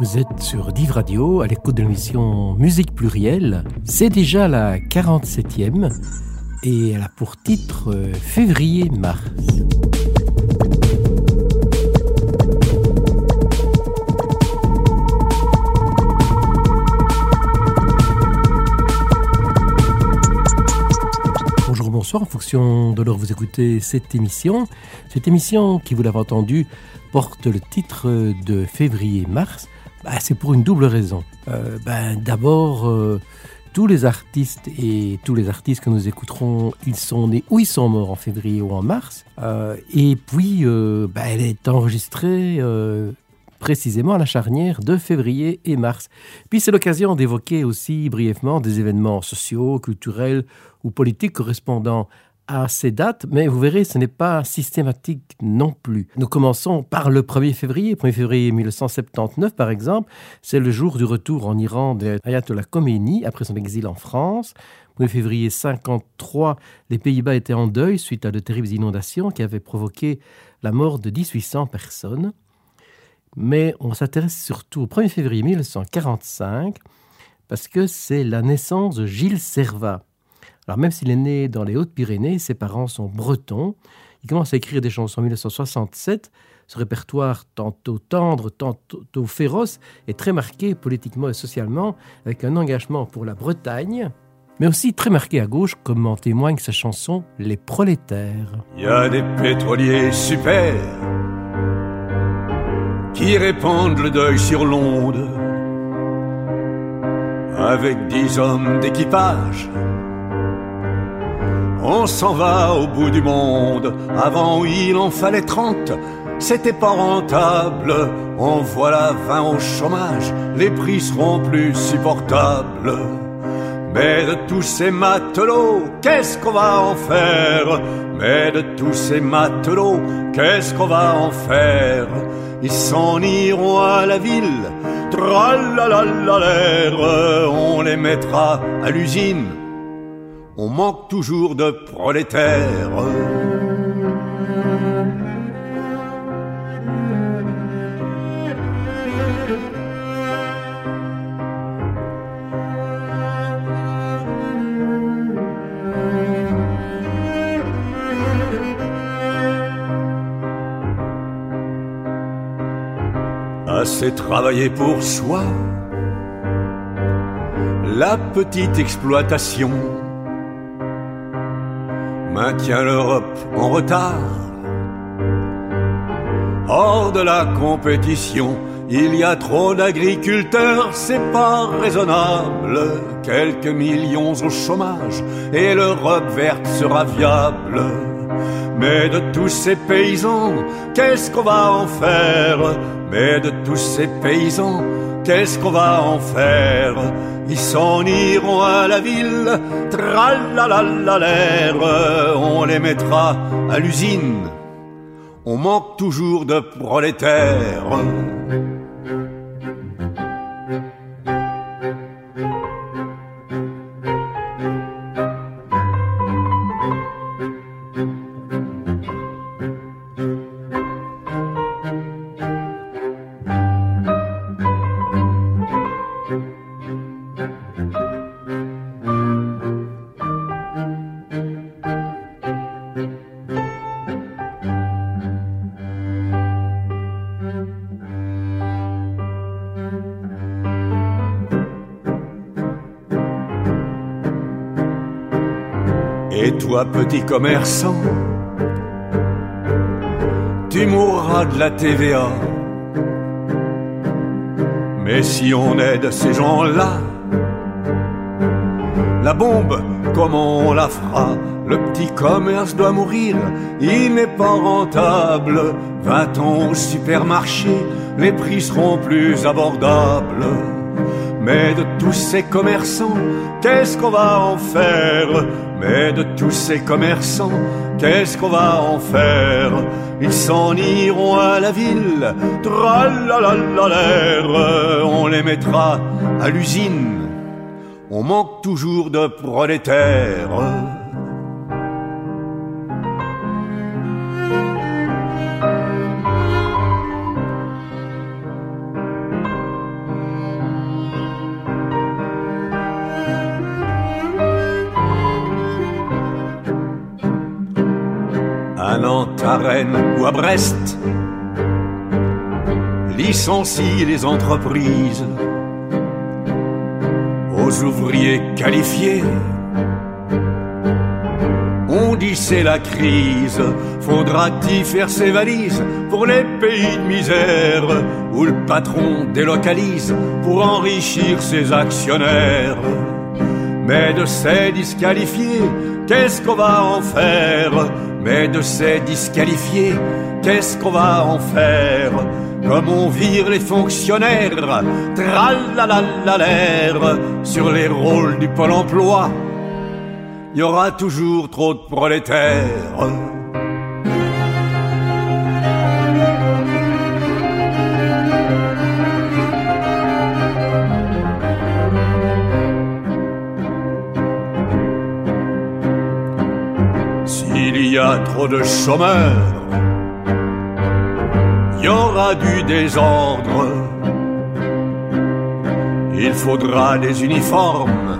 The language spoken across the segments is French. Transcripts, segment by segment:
Vous êtes sur Div Radio à l'écoute de l'émission Musique plurielle. C'est déjà la 47e et elle a pour titre euh, Février-Mars. Bonjour, bonsoir, en fonction de l'heure vous écoutez cette émission. Cette émission, qui vous l'avez entendu, porte le titre de Février-Mars. Bah, c'est pour une double raison. Euh, ben, D'abord, euh, tous les artistes et tous les artistes que nous écouterons, ils sont nés ou ils sont morts en février ou en mars. Euh, et puis, ben, elle est enregistrée précisément à la charnière de février et mars. Puis c'est l'occasion d'évoquer aussi brièvement des événements sociaux, culturels ou politiques correspondant à ces dates, mais vous verrez, ce n'est pas systématique non plus. Nous commençons par le 1er février. 1er février 1979, par exemple, c'est le jour du retour en Iran de Ayatollah Khomeini après son exil en France. 1er février 53, les Pays-Bas étaient en deuil suite à de terribles inondations qui avaient provoqué la mort de 1800 personnes. Mais on s'intéresse surtout au 1er février 1945 parce que c'est la naissance de Gilles Servat alors même s'il est né dans les Hautes-Pyrénées, ses parents sont bretons. Il commence à écrire des chansons en 1967. Ce répertoire, tantôt tendre, tantôt féroce, est très marqué politiquement et socialement, avec un engagement pour la Bretagne, mais aussi très marqué à gauche, comme en témoigne sa chanson Les prolétaires. Il y a des pétroliers super qui répandent le deuil sur l'onde, avec dix hommes d'équipage on s'en va au bout du monde. Avant, il en fallait trente. C'était pas rentable. En voilà vingt au chômage. Les prix seront plus supportables. Mais de tous ces matelots, qu'est-ce qu'on va en faire? Mais de tous ces matelots, qu'est-ce qu'on va en faire? Ils s'en iront à la ville, l'air, on les mettra à l'usine on manque toujours de prolétaires. Assez travailler pour soi, la petite exploitation maintient l'Europe en retard. Hors de la compétition, il y a trop d'agriculteurs, c'est pas raisonnable. Quelques millions au chômage et l'Europe verte sera viable. Mais de tous ces paysans, qu'est-ce qu'on va en faire? Mais de tous ces paysans, qu'est-ce qu'on va en faire? Ils s'en iront à la ville, l'air, on les mettra à l'usine. On manque toujours de prolétaires. Petit commerçant, tu mourras de la TVA. Mais si on aide ces gens-là, la bombe, comment on la fera? Le petit commerce doit mourir, il n'est pas rentable. Va-t-on au supermarché, les prix seront plus abordables. Mais de tous ces commerçants, qu'est-ce qu'on va en faire? Mais de tous ces commerçants, qu'est-ce qu'on va en faire? Ils s'en iront à la ville, on les mettra à l'usine. On manque toujours de prolétaires. Licencie les entreprises aux ouvriers qualifiés. On dit c'est la crise, faudra-t-il faire ses valises pour les pays de misère où le patron délocalise pour enrichir ses actionnaires. Mais de ces disqualifiés, qu'est-ce qu'on va en faire? Mais de ces disqualifiés, qu'est-ce qu'on va en faire? Comme on vire les fonctionnaires, l'air sur les rôles du pôle emploi. Il y aura toujours trop de prolétaires. S'il y a trop de chômeurs, aura du désordre. Il faudra des uniformes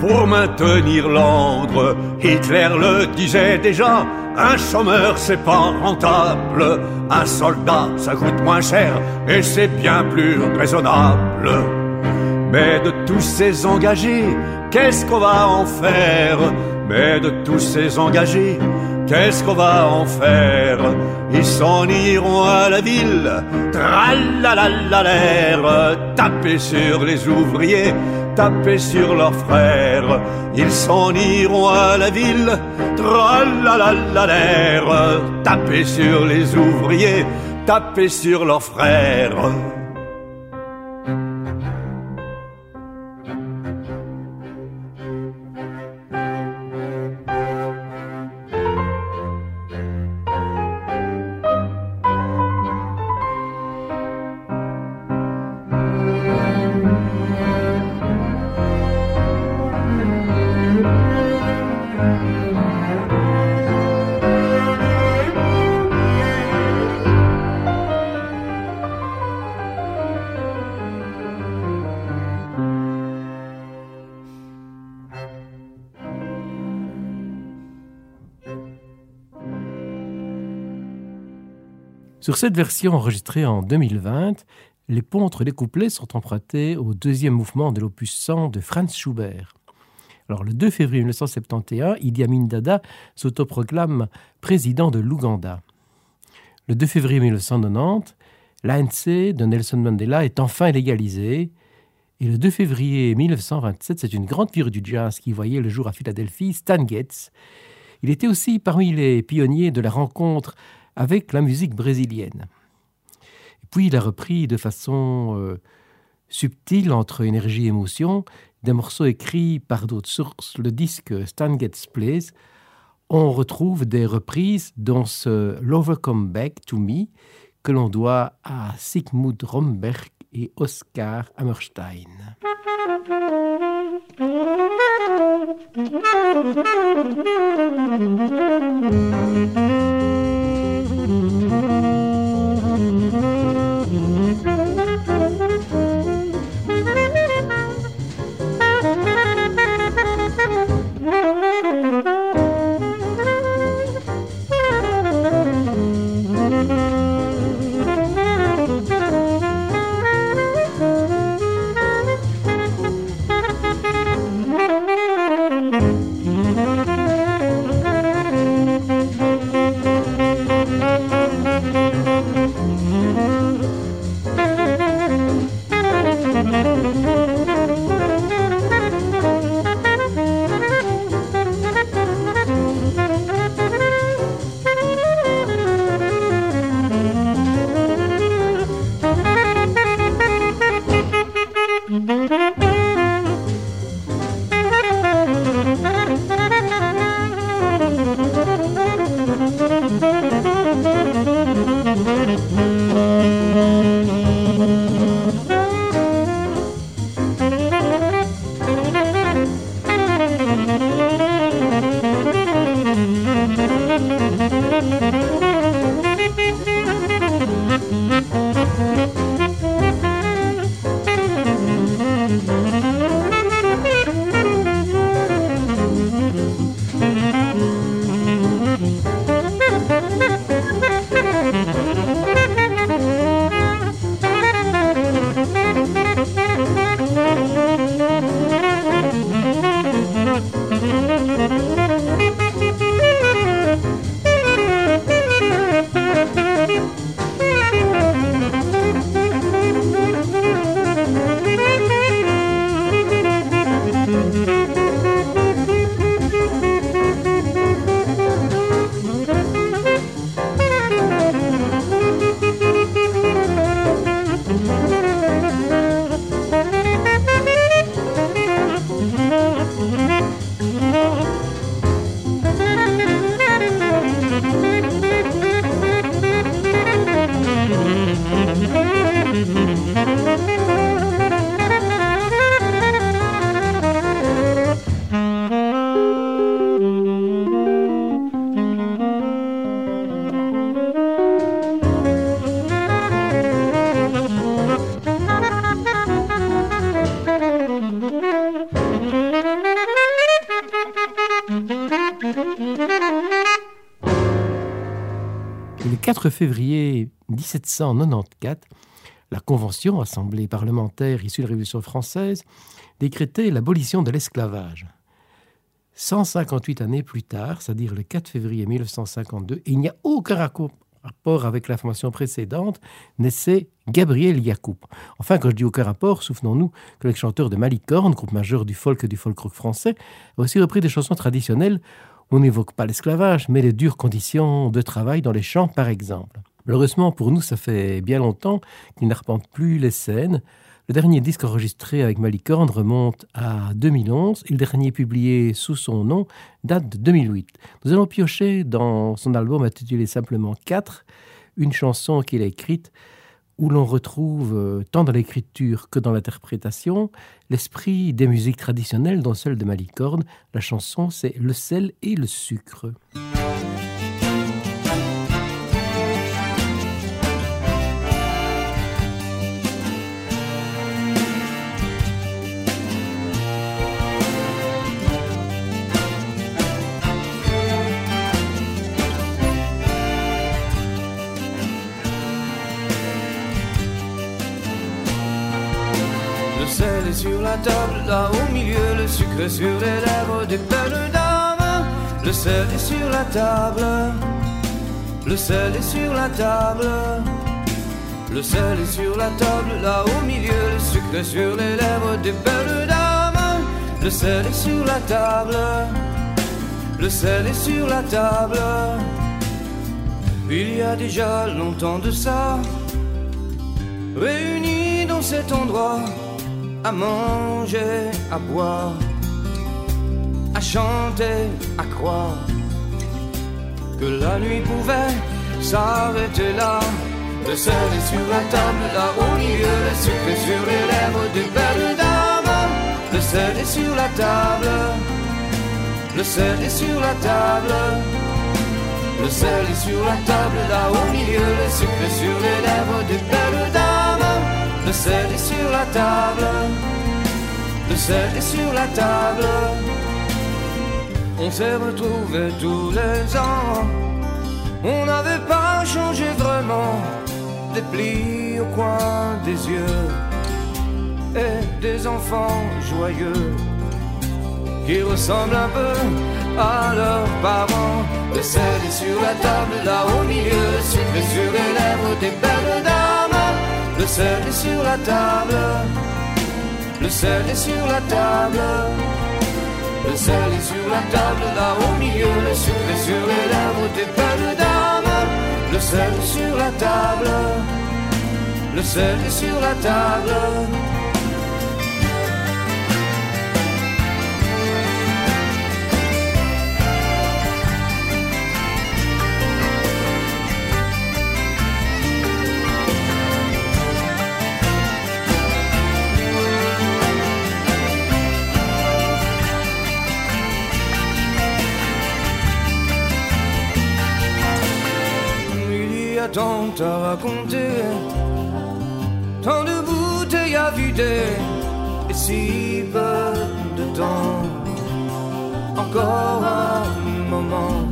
pour maintenir l'ordre. Hitler le disait déjà, un chômeur c'est pas rentable, un soldat ça coûte moins cher et c'est bien plus raisonnable. Mais de tous ces engagés, qu'est-ce qu'on va en faire? Mais de tous ces engagés, Qu'est-ce qu'on va en faire? Ils s'en iront à la ville, l'air, taper sur les ouvriers, taper sur leurs frères. Ils s'en iront à la ville, l'air, taper sur les ouvriers, taper sur leurs frères. Sur cette version enregistrée en 2020, les ponts entre couplets sont empruntés au deuxième mouvement de l'opus 100 de Franz Schubert. Alors, le 2 février 1971, Idi Amin Dada s'autoproclame président de l'Ouganda. Le 2 février 1990, l'ANC de Nelson Mandela est enfin légalisée. Et le 2 février 1927, c'est une grande figure du jazz qui voyait le jour à Philadelphie, Stan Getz. Il était aussi parmi les pionniers de la rencontre avec la musique brésilienne. Et puis il a repris de façon euh, subtile entre énergie et émotion des morceaux écrits par d'autres sources. Le disque Stan Gets Plays, on retrouve des reprises dans ce Lover Come Back to Me que l'on doit à Sigmund Romberg et Oscar Hammerstein. 1794, la Convention, assemblée parlementaire issue de la Révolution française, décrétait l'abolition de l'esclavage. 158 années plus tard, c'est-à-dire le 4 février 1952, il n'y a aucun rapport avec l'information précédente, naissait Gabriel Yacoub. Enfin, quand je dis aucun rapport, souvenons-nous que le chanteur de Malicorne, groupe majeur du folk et du folk rock français, a aussi repris des chansons traditionnelles on n'évoque pas l'esclavage, mais les dures conditions de travail dans les champs, par exemple. Malheureusement, pour nous, ça fait bien longtemps qu'il n'arpente plus les scènes. Le dernier disque enregistré avec Malicorne remonte à 2011 et le dernier publié sous son nom date de 2008. Nous allons piocher dans son album intitulé simplement 4, une chanson qu'il a écrite où l'on retrouve, euh, tant dans l'écriture que dans l'interprétation, l'esprit des musiques traditionnelles, dont celle de Malicorne. La chanson, c'est Le sel et le sucre. Table, là au milieu, le sucre sur les lèvres des belles dames. Le sel est sur la table, le sel est sur la table. Le sel est sur la table, là au milieu, le sucre sur les lèvres des belles dames. Le sel est sur la table, le sel est sur la table. Il y a déjà longtemps de ça, réunis dans cet endroit à manger, à boire, à chanter, à croire que la nuit pouvait s'arrêter là. Le sel est sur la table, là au milieu, le sucre sur les lèvres des belles dames. Le sel est sur la table, le sel est sur la table. Le sel est sur la table, là au milieu, le sucre sur les lèvres des belles dames. Le sel est sur la table. Le sel est sur la table. On s'est retrouvés tous les ans. On n'avait pas changé vraiment. Des plis au coin des yeux. Et des enfants joyeux. Qui ressemblent un peu à leurs parents. Le sel est sur la table, là au milieu. Sur les lèvres des belles dames. Le sel est sur la table. Le sel est sur la table. Le sel est sur la table, là au milieu, le sucre est sur les lèvres des belles dames. Le sel est sur la table. Le sel est sur la table. Tant à raconter, tant de bouteilles à vider, et si peu de temps, encore un moment,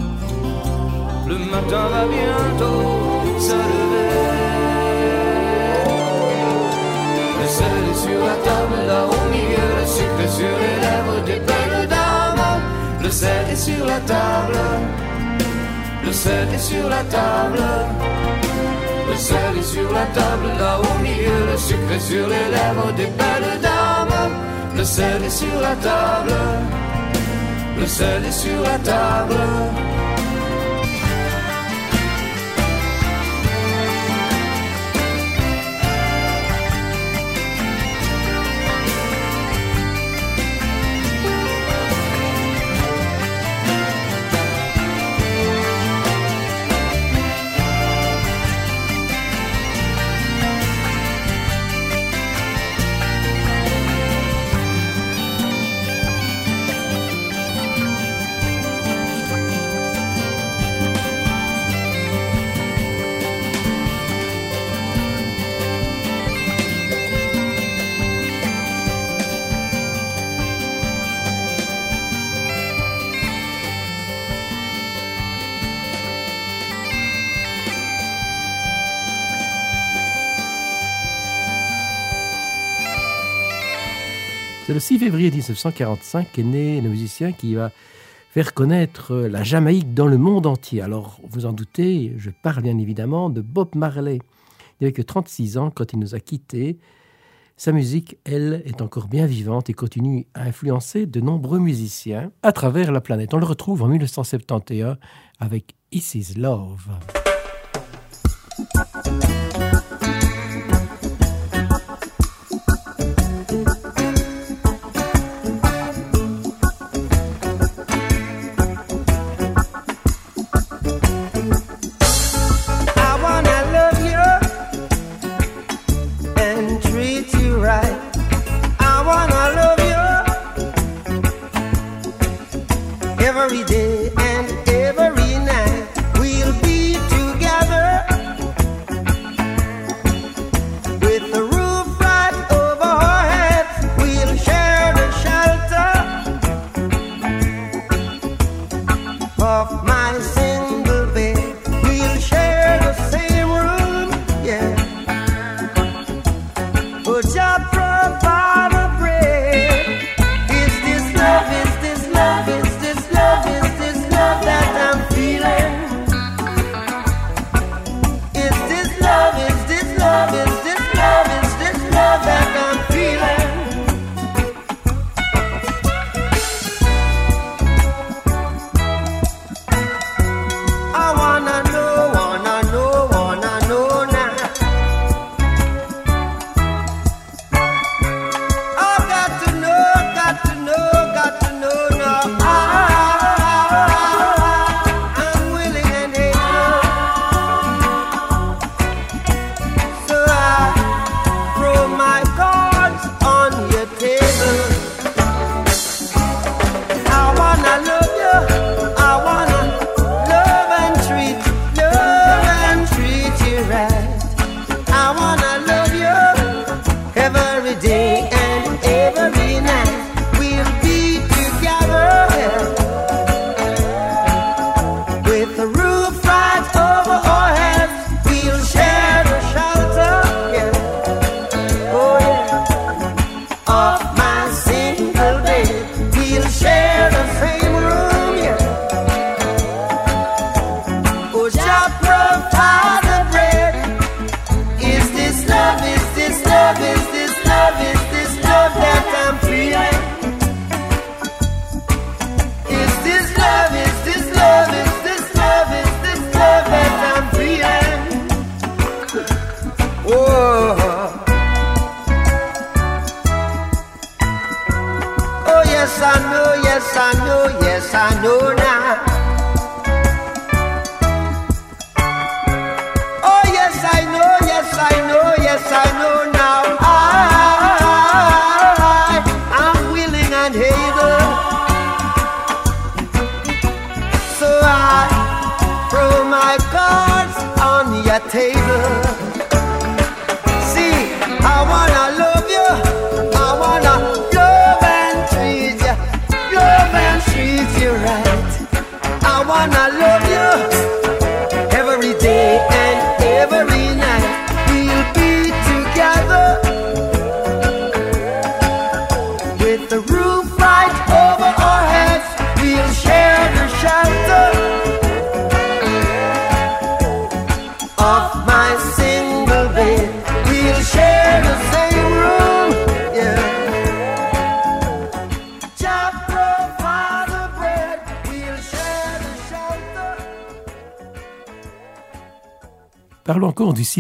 le matin va bientôt se lever. Le sel est sur la table, là au milieu, le sucre sur les lèvres des belles dames, le sel est sur la table. Le sel est sur la table. Le sel est sur la table, là au milieu, le sucre est sur les lèvres des belles dames. Le sel est sur la table. Le sel est sur la table. 6 février 1945 qu'est né le musicien qui va faire connaître la Jamaïque dans le monde entier. Alors, vous en doutez, je parle bien évidemment de Bob Marley. Il n'avait que 36 ans quand il nous a quittés. Sa musique, elle, est encore bien vivante et continue à influencer de nombreux musiciens à travers la planète. On le retrouve en 1971 avec Is Is Love. every day.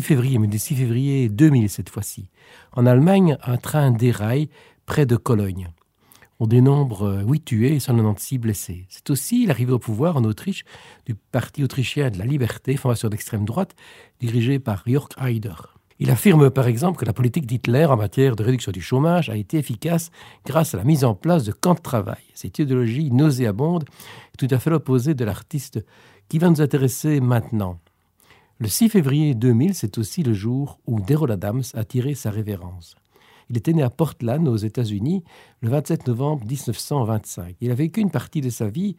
Février, mais du 6 février 2000 cette fois-ci. En Allemagne, un train déraille près de Cologne. On dénombre 8 tués et 196 blessés. C'est aussi l'arrivée au pouvoir en Autriche du Parti autrichien de la liberté, formation d'extrême droite, dirigé par Jörg Haider. Il affirme par exemple que la politique d'Hitler en matière de réduction du chômage a été efficace grâce à la mise en place de camps de travail. Cette idéologie nauséabonde est tout à fait l'opposé de l'artiste qui va nous intéresser maintenant. Le 6 février 2000, c'est aussi le jour où Daryl Adams a tiré sa révérence. Il était né à Portland, aux États-Unis, le 27 novembre 1925. Il a vécu une partie de sa vie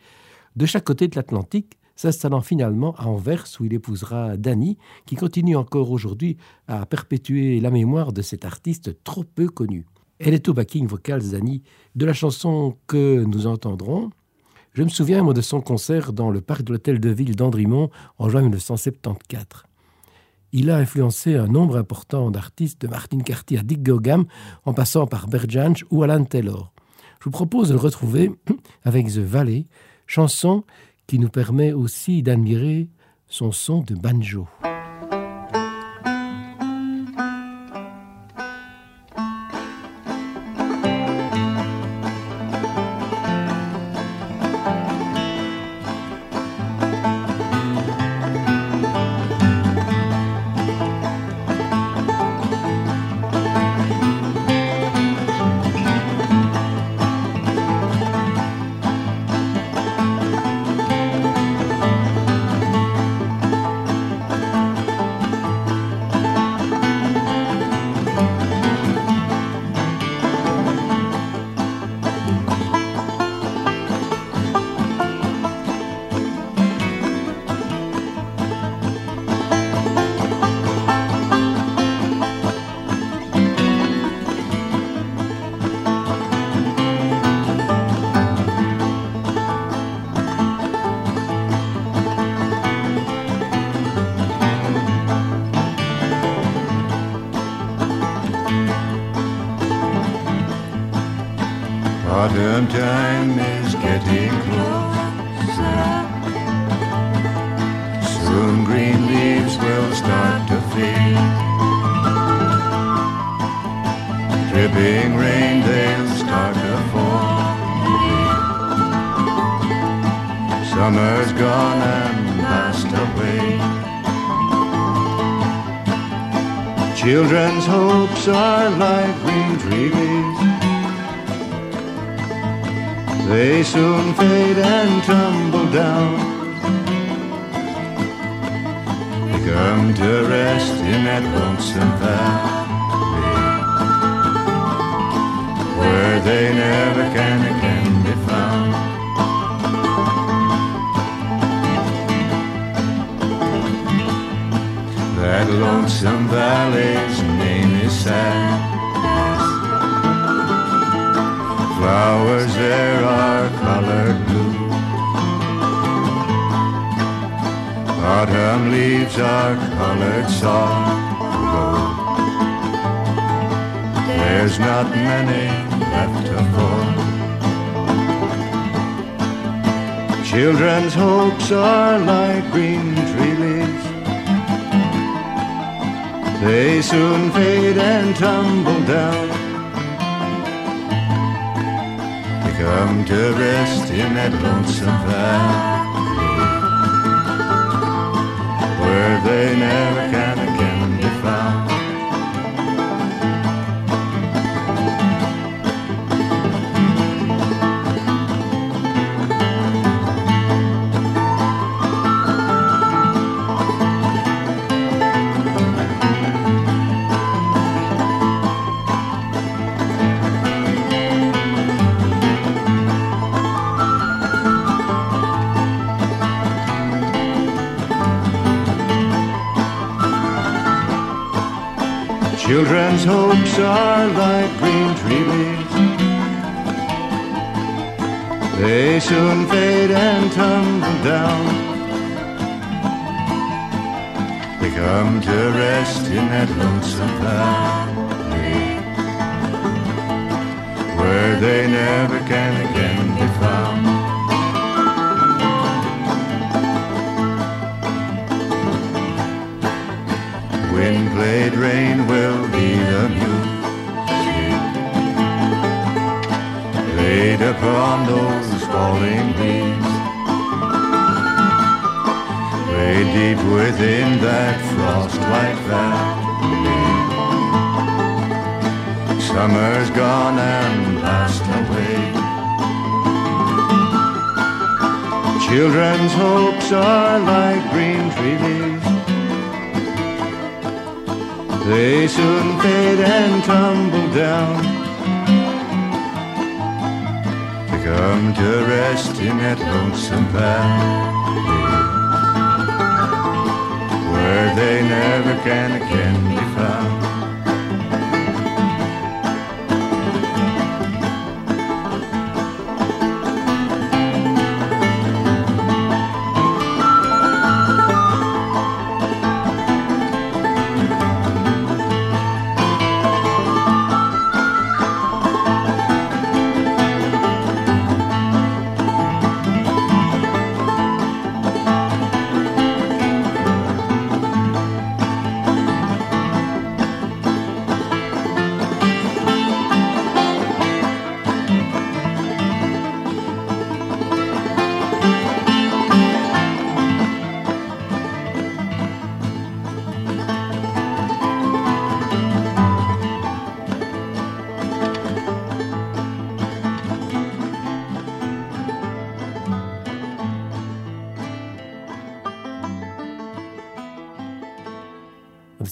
de chaque côté de l'Atlantique, s'installant finalement à Anvers, où il épousera Danny, qui continue encore aujourd'hui à perpétuer la mémoire de cet artiste trop peu connu. Elle est au backing vocal, Zani, de la chanson que nous entendrons. Je me souviens, de son concert dans le parc de l'hôtel de ville d'Andrimont en juin 1974. Il a influencé un nombre important d'artistes, de Martin Carty à Dick Gogam, en passant par Bert Jansch ou Alan Taylor. Je vous propose de le retrouver avec The Valley, chanson qui nous permet aussi d'admirer son son de banjo. Dripping rain, they'll start to fall. Summer's gone and passed away. Children's hopes are like green leaves. They soon fade and tumble down. They come to rest in that lonesome valley where they never can again be found. That lonesome valley's name is sad. Flowers there are colored blue. Autumn leaves are colored soft There's not many left to fall. Children's hopes are like green tree leaves. They soon fade and tumble down. They come to rest in that lonesome valley where they never can Children's hopes are like green tree leaves. They soon fade and tumble down. They come to rest in that lonesome valley where they never can again wind played rain will be the music laid upon those falling leaves. Lay deep within that frost-like valley. Summer's gone and passed away. Children's hopes are like green tree leaves. They soon fade and tumble down. They come to rest in that lonesome valley where they never can again be found.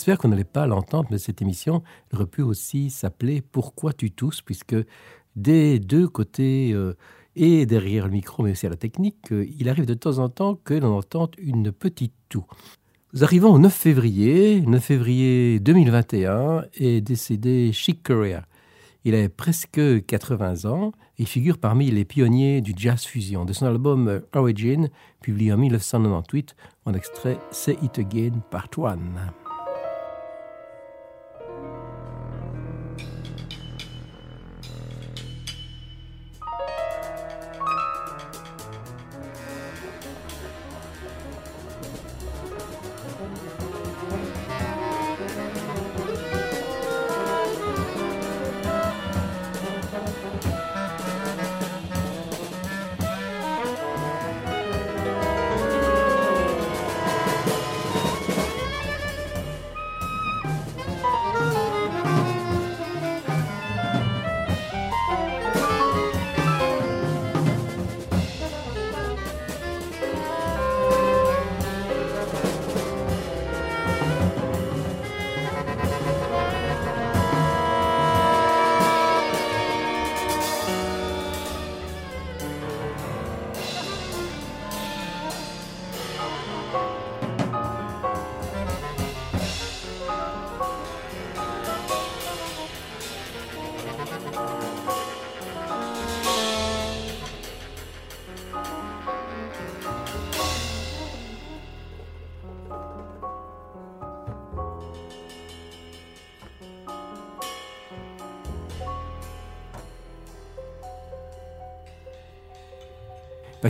J'espère qu'on n'allait pas l'entendre, mais cette émission aurait pu aussi s'appeler Pourquoi tu tousses, puisque des deux côtés euh, et derrière le micro, mais aussi à la technique, euh, il arrive de temps en temps que l'on entende une petite toux. Nous arrivons au 9 février. 9 février 2021 est décédé Chick Corea. Il a presque 80 ans et figure parmi les pionniers du jazz fusion. De son album Origin, publié en 1998, en extrait Say It Again Part 1.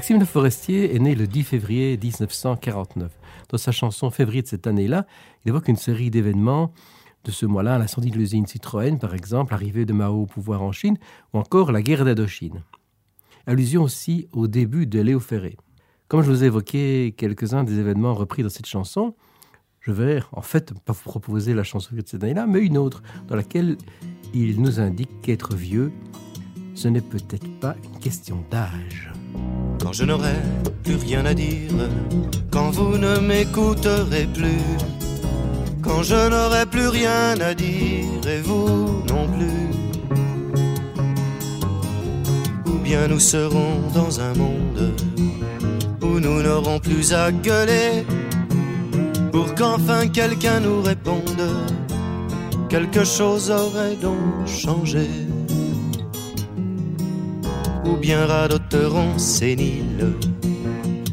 Maxime Le Forestier est né le 10 février 1949. Dans sa chanson Février de cette année-là, il évoque une série d'événements de ce mois-là, l'incendie de l'usine Citroën par exemple, l'arrivée de Mao au pouvoir en Chine, ou encore la guerre d'Indochine. Allusion aussi au début de Léo Ferré. Comme je vous ai évoqué quelques-uns des événements repris dans cette chanson, je vais en fait pas vous proposer la chanson de cette année-là, mais une autre dans laquelle il nous indique qu'être vieux, ce n'est peut-être pas une question d'âge. Quand je n'aurai plus rien à dire, quand vous ne m'écouterez plus, quand je n'aurai plus rien à dire et vous non plus. Ou bien nous serons dans un monde où nous n'aurons plus à gueuler pour qu'enfin quelqu'un nous réponde. Quelque chose aurait donc changé ou bien radoteront séniles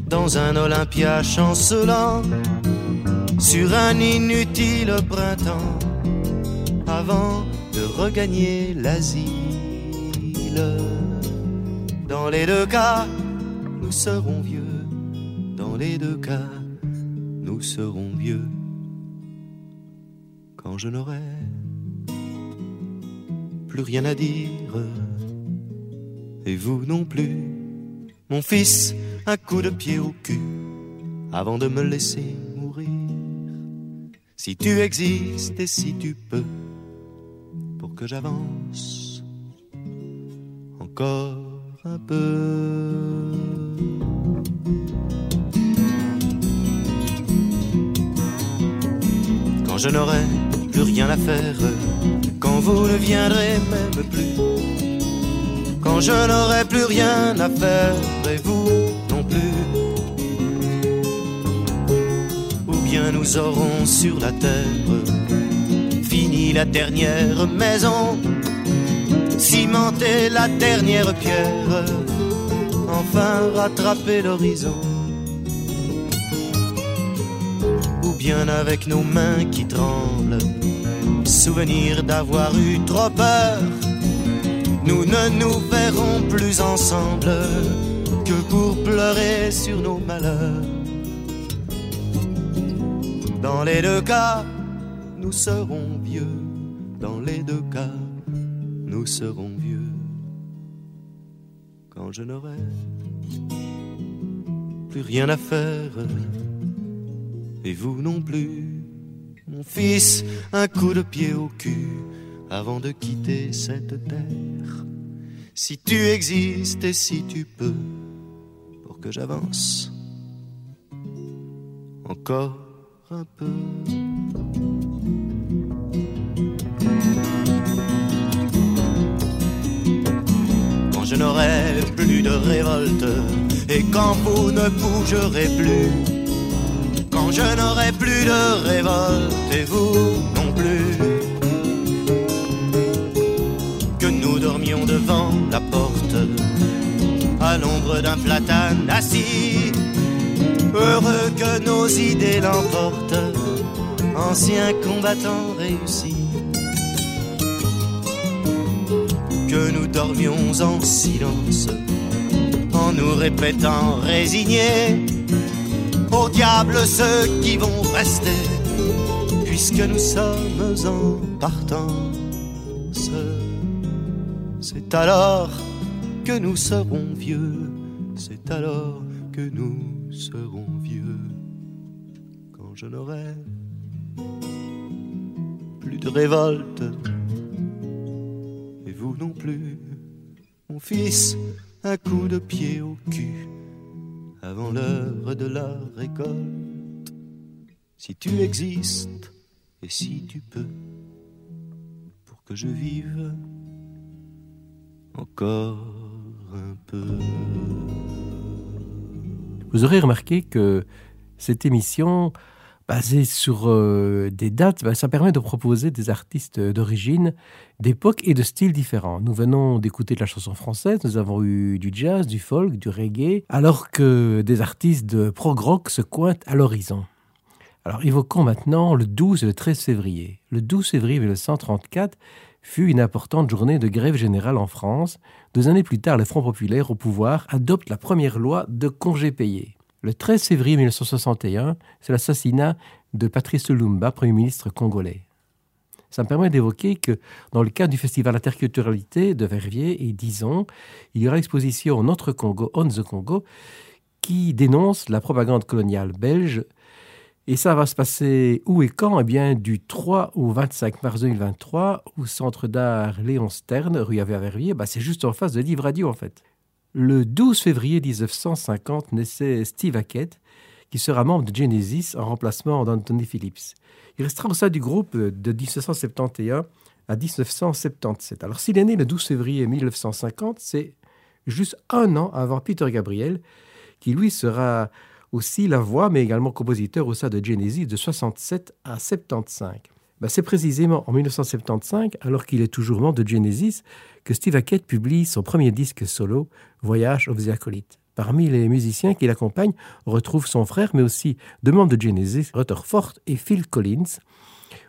dans un Olympia chancelant sur un inutile printemps avant de regagner l'asile. Dans les deux cas, nous serons vieux. Dans les deux cas, nous serons vieux. Quand je n'aurai plus rien à dire et vous non plus. Mon fils, un coup de pied au cul, avant de me laisser mourir. Si tu existes et si tu peux, pour que j'avance encore un peu. Quand je n'aurai plus rien à faire, quand vous ne viendrez même plus quand je n'aurai plus rien à faire et vous non plus. Ou bien nous aurons sur la terre fini la dernière maison, cimenté la dernière pierre, enfin rattrapé l'horizon. Ou bien avec nos mains qui tremblent, souvenir d'avoir eu trop peur nous ne nous verrons plus ensemble que pour pleurer sur nos malheurs. Dans les deux cas, nous serons vieux. Dans les deux cas, nous serons vieux. Quand je n'aurai plus rien à faire, et vous non plus, mon fils, un coup de pied au cul avant de quitter cette terre. Si tu existes et si tu peux, pour que j'avance encore un peu. Quand je n'aurai plus de révolte et quand vous ne bougerez plus, quand je n'aurai plus de révolte et vous non plus devant la porte à l'ombre d'un platane assis, heureux que nos idées l'emportent, anciens combattants réussis. Que nous dormions en silence, en nous répétant résignés, au diable ceux qui vont rester, puisque nous sommes en partance. C'est alors que nous serons vieux, c'est alors que nous serons vieux, quand je n'aurai plus de révolte, et vous non plus, mon fils, un coup de pied au cul, avant l'heure de la récolte, si tu existes et si tu peux, pour que je vive encore un peu. Vous aurez remarqué que cette émission, basée sur euh, des dates, ben, ça permet de proposer des artistes d'origine, d'époque et de styles différents. Nous venons d'écouter de la chanson française, nous avons eu du jazz, du folk, du reggae, alors que des artistes de prog rock se cointent à l'horizon. Alors évoquons maintenant le 12 et le 13 février. Le 12 février 1934 fut une importante journée de grève générale en France. Deux années plus tard, le Front populaire au pouvoir adopte la première loi de congés payés. Le 13 février 1961, c'est l'assassinat de Patrice Lumumba, Premier ministre congolais. Ça me permet d'évoquer que dans le cadre du festival Interculturalité de Verviers et disons, il y aura l'exposition Notre Congo, On the Congo, qui dénonce la propagande coloniale belge et ça va se passer où et quand? Eh bien, du 3 au 25 mars 2023, au Centre d'art Léon Stern, rue à Verviers. Bah, c'est juste en face de Livre Radio, en fait. Le 12 février 1950 naissait Steve Hackett, qui sera membre de Genesis en remplacement d'Anthony Phillips. Il restera au sein du groupe de 1971 à 1977. Alors, s'il est né le 12 février 1950, c'est juste un an avant Peter Gabriel, qui lui sera aussi la voix, mais également compositeur au sein de Genesis de 67 à 75. Ben, c'est précisément en 1975, alors qu'il est toujours membre de Genesis, que Steve Hackett publie son premier disque solo, Voyage of the Acolyte. Parmi les musiciens qui l'accompagnent, on retrouve son frère, mais aussi deux membres de Genesis, Rutherford et Phil Collins,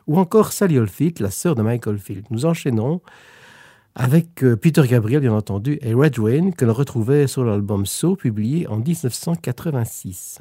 ou encore Sally Oldfield, la sœur de Michael Field. Nous enchaînons avec euh, Peter Gabriel, bien entendu, et Red Wayne, que l'on retrouvait sur l'album So, publié en 1986.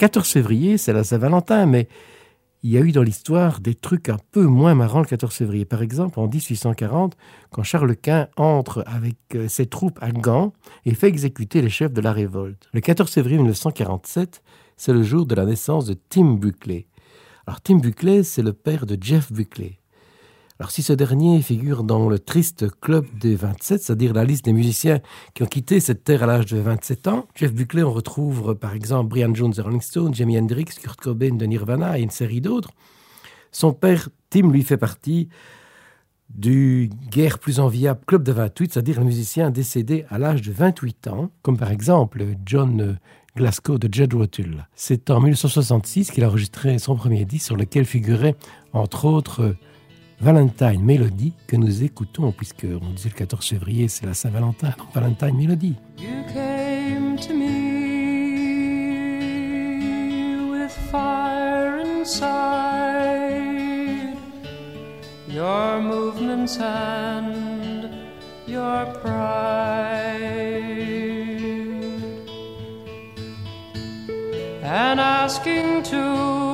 14 février, c'est la Saint-Valentin, mais il y a eu dans l'histoire des trucs un peu moins marrants le 14 février. Par exemple, en 1840, quand Charles Quint entre avec euh, ses troupes à Gand et fait exécuter les chefs de la révolte. Le 14 février 1947, c'est le jour de la naissance de Tim Buckley. Alors Tim Buckley, c'est le père de Jeff Buckley. Alors si ce dernier figure dans le triste club des 27, c'est-à-dire la liste des musiciens qui ont quitté cette terre à l'âge de 27 ans, Jeff Buckley, on retrouve par exemple Brian Jones de Rolling Stone, Jimi Hendrix, Kurt Cobain de Nirvana et une série d'autres. Son père, Tim, lui fait partie du guerre plus enviable Club de 28, c'est-à-dire un musicien décédé à l'âge de 28 ans, comme par exemple John Glasgow de Jed Rotul. C'est en 1966 qu'il a enregistré son premier disque sur lequel figurait entre autres Valentine Melody que nous écoutons puisque on disait le 14 février c'est la Saint-Valentin, Valentine Melody. You came to me with fire inside. Your movements and your pride. And asking to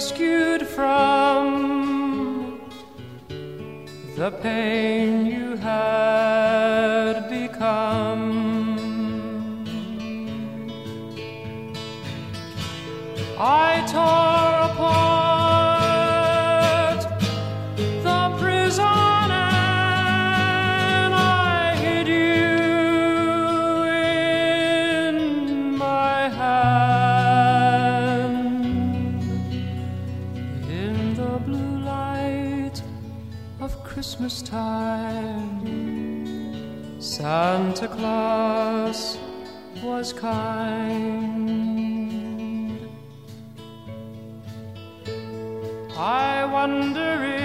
rescued from the pain you had become. I tore Santa Claus was kind. I wonder if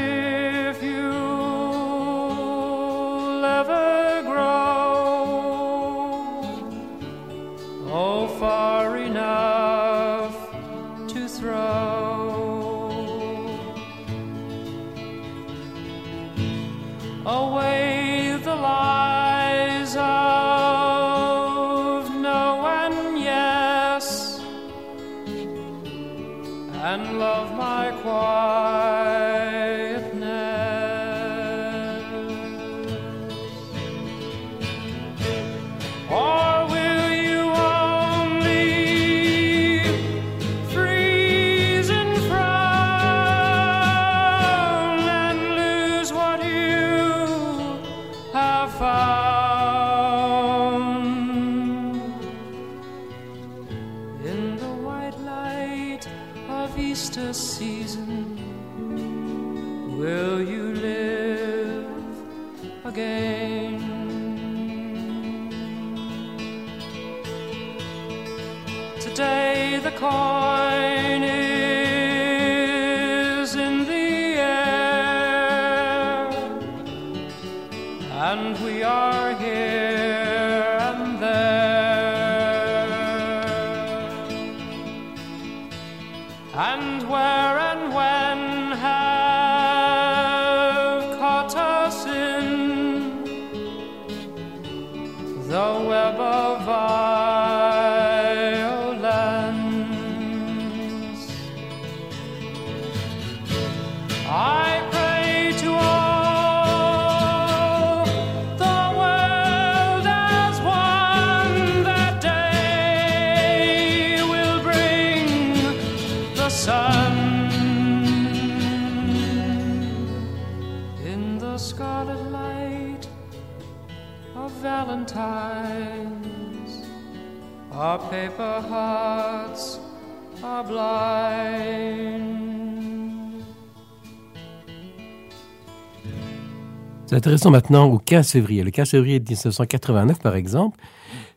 C'est intéressant maintenant au 15 février. Le 15 février 1989, par exemple,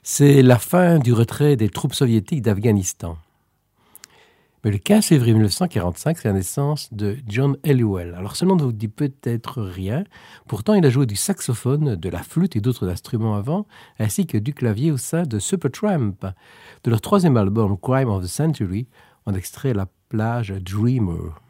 c'est la fin du retrait des troupes soviétiques d'Afghanistan. Mais le 15 février 1945, c'est la naissance de John Elwell. Alors ce nom ne vous dit peut-être rien, pourtant il a joué du saxophone, de la flûte et d'autres instruments avant, ainsi que du clavier au sein de Supertramp. De leur troisième album, Crime of the Century, on extrait la plage dreamer.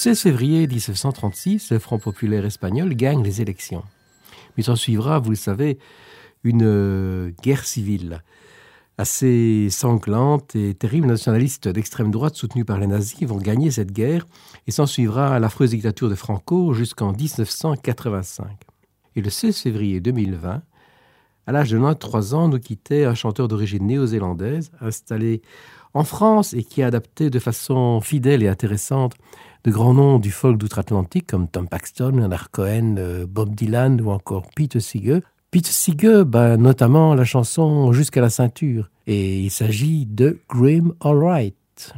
16 février 1936, le Front populaire espagnol gagne les élections. Mais s'en suivra, vous le savez, une euh, guerre civile assez sanglante et terrible. Les nationalistes d'extrême droite soutenus par les nazis vont gagner cette guerre et s'en suivra l'affreuse dictature de Franco jusqu'en 1985. Et le 16 février 2020, à l'âge de 93 ans, nous quittait un chanteur d'origine néo-zélandaise installé en France et qui a adapté de façon fidèle et intéressante de grands noms du folk d'outre-Atlantique comme Tom Paxton, Leonard Cohen, euh, Bob Dylan ou encore Pete Seeger. Pete Seeger, ben, notamment la chanson Jusqu'à la ceinture. Et il s'agit de Grim Alright.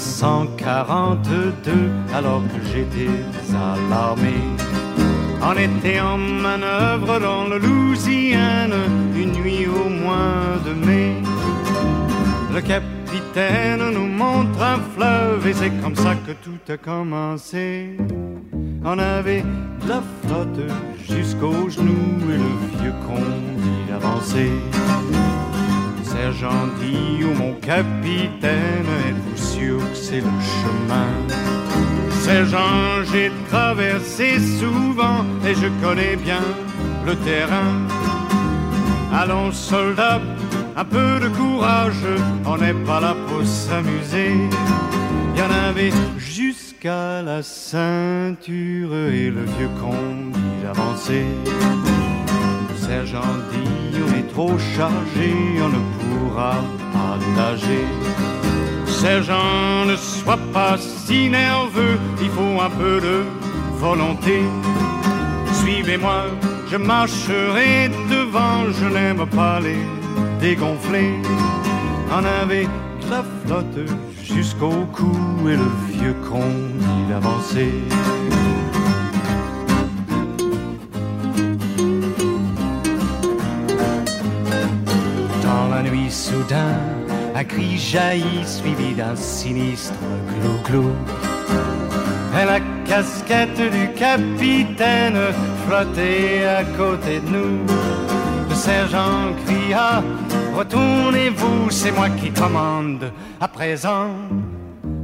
1942, alors que j'étais à l'armée, on était en manœuvre dans le Louisiane, une nuit au mois de mai. Le capitaine nous montre un fleuve et c'est comme ça que tout a commencé. On avait la flotte jusqu'aux genoux et le vieux conduit avançait. Sergent dit ou mon capitaine, êtes-vous sûr que c'est le chemin? Sergent, j'ai traversé souvent et je connais bien le terrain. Allons soldats, un peu de courage, on n'est pas là pour s'amuser. Y en avait jusqu'à la ceinture et le vieux conduit avançait. Sergent dit, est trop chargé, on ne pourra pas nager. Sergent, ne sois pas si nerveux, il faut un peu de volonté. Suivez-moi, je marcherai devant, je n'aime pas les dégonfler. On avait de la flotte jusqu'au cou et le vieux conduit avançait. Nuit soudain, un cri jaillit suivi d'un sinistre glou-glou. Et la casquette du capitaine flottait à côté de nous. Le sergent cria Retournez-vous, c'est moi qui commande à présent.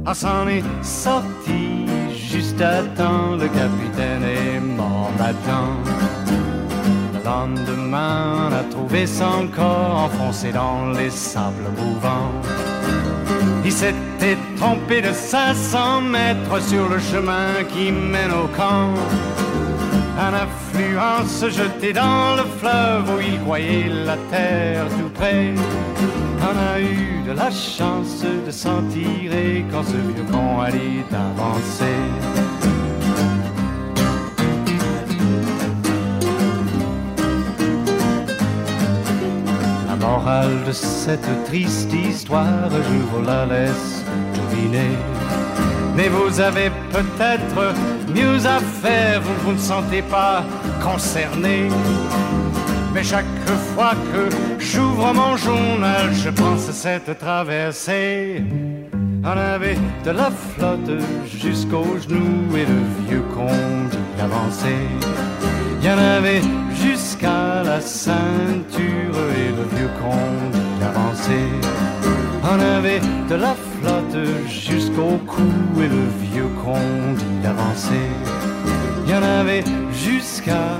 On s'en est sorti juste à temps, le capitaine est mort maintenant. Le lendemain, a trouvé son corps enfoncé dans les sables mouvants. Il s'était trompé de 500 mètres sur le chemin qui mène au camp. un affluent se jeter dans le fleuve où il croyait la terre tout près. On a eu de la chance de s'en tirer quand ce vieux con allait avancer. Morale de cette triste histoire, je vous la laisse deviner. Mais vous avez peut-être mieux à faire, vous vous ne sentez pas concerné. Mais chaque fois que j'ouvre mon journal, je pense à cette traversée. On avait de la flotte jusqu'aux genoux et le vieux con dit avancer. Il y en avait jusqu'à la ceinture et le vieux con dit avancer. On avait de la flotte jusqu'au cou et le vieux con dit avancer. Il y en avait jusqu'à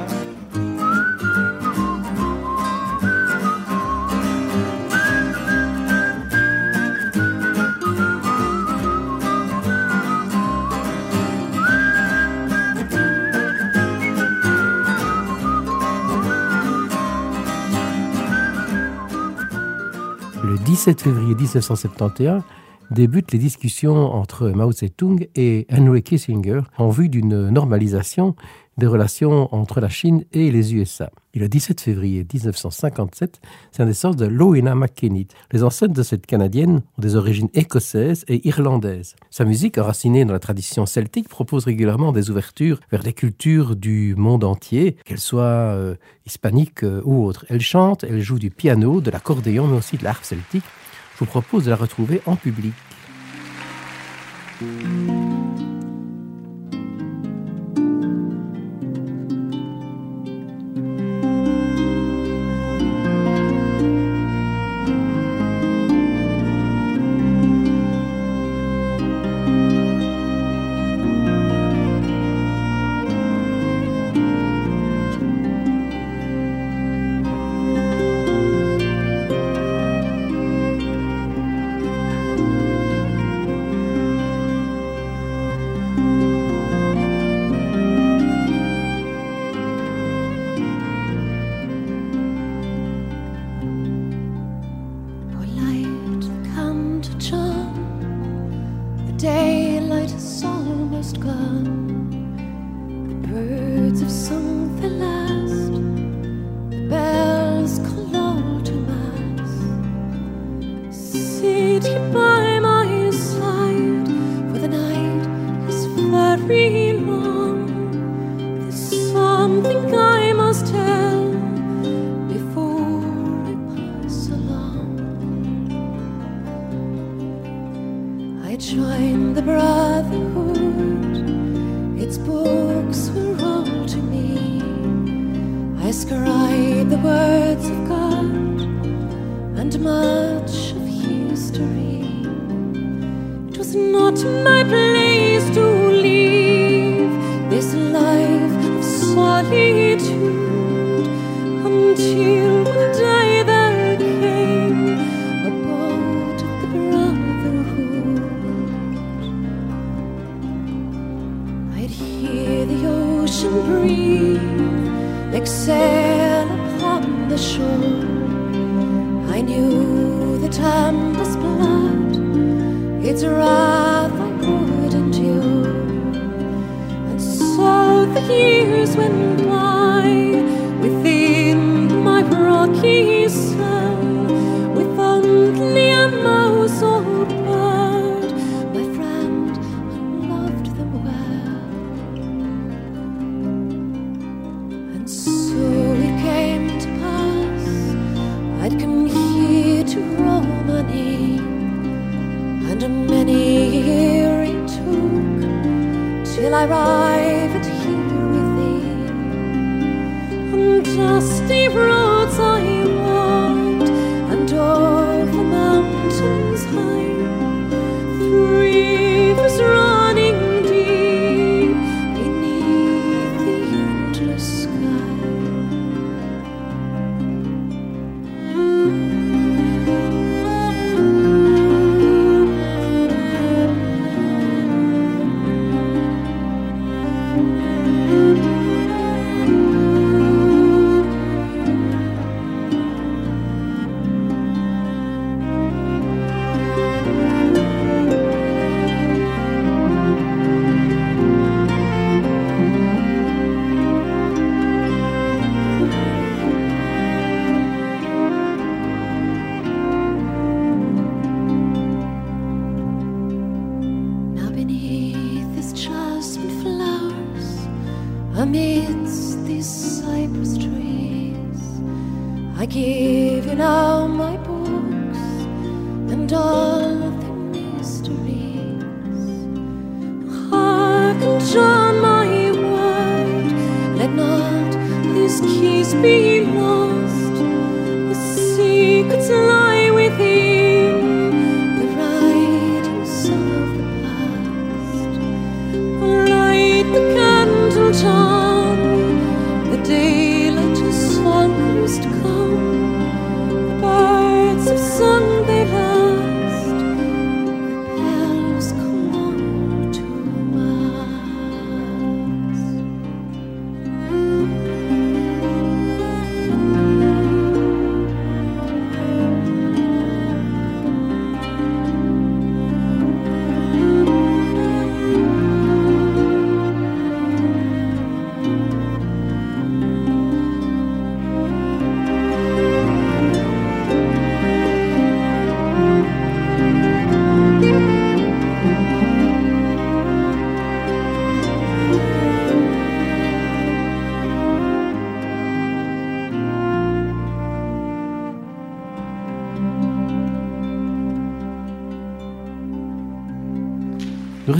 17 février 1971 débutent les discussions entre Mao Tse-tung et Henry Kissinger en vue d'une normalisation des relations entre la Chine et les USA. Et le 17 février 1957, c'est la naissance de Loina McKennitt. Les ancêtres de cette Canadienne ont des origines écossaises et irlandaises. Sa musique, enracinée dans la tradition celtique, propose régulièrement des ouvertures vers les cultures du monde entier, qu'elles soient euh, hispaniques euh, ou autres. Elle chante, elle joue du piano, de l'accordéon, mais aussi de l'harpe celtique. Je vous propose de la retrouver en public.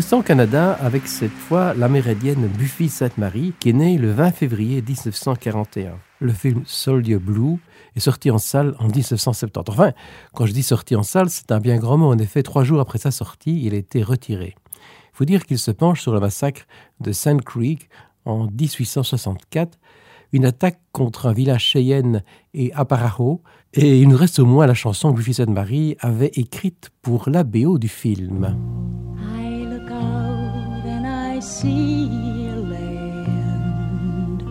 Restons au Canada avec cette fois l'amérindienne Buffy Sainte-Marie qui est née le 20 février 1941. Le film Soldier Blue est sorti en salle en 1970. Enfin, quand je dis sorti en salle, c'est un bien grand mot. En effet, trois jours après sa sortie, il a été retiré. Il faut dire qu'il se penche sur le massacre de Sand Creek en 1864, une attaque contre un village Cheyenne et Aparajo, et il nous reste au moins la chanson que Buffy Sainte-Marie avait écrite pour la BO du film. I look out and I see a land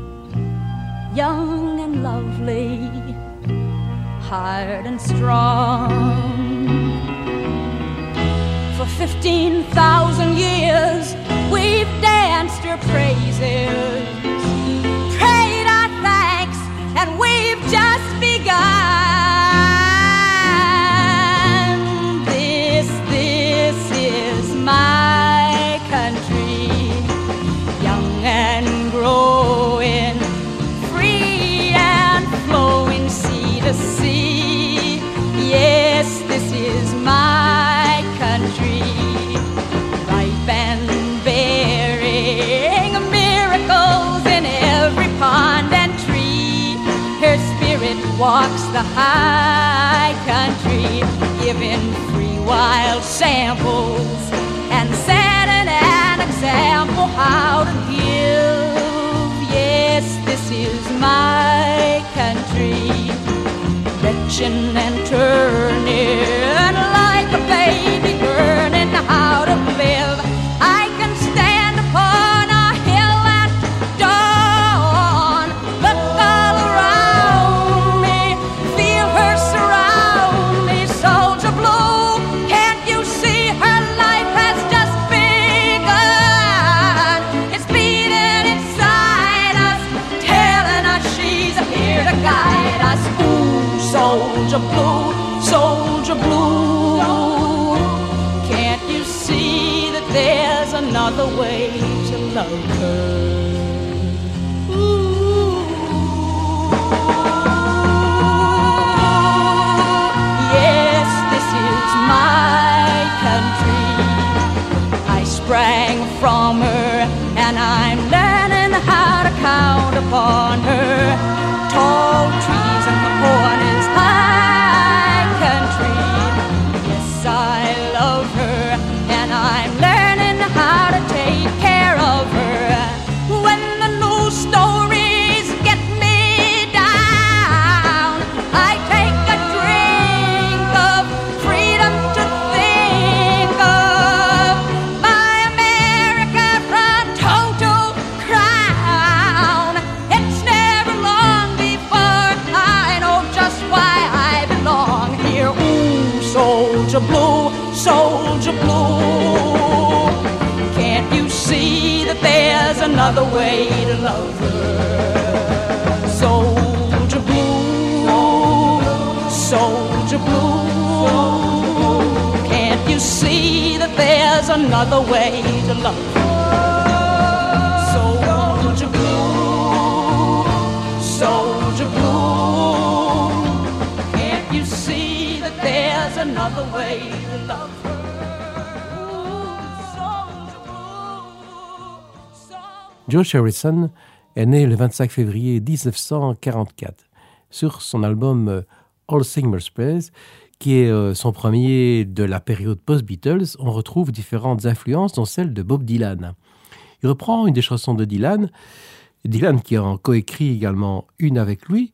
young and lovely, hard and strong. For 15,000 years we've danced your praises, prayed our thanks, and we've just begun. Walks the high country, giving free wild samples and setting an example how to give. Yes, this is my country retching and turning like a baby learning how to live. fall. you see that there's another way to love. Soldier blue, soldier blue. Can't you see that est né le 25 février 1944. Sur son album euh, All Singers Plays, qui est euh, son premier de la période post-Beatles. On retrouve différentes influences, dont celle de Bob Dylan. Il reprend une des chansons de Dylan, Dylan qui en coécrit également une avec lui,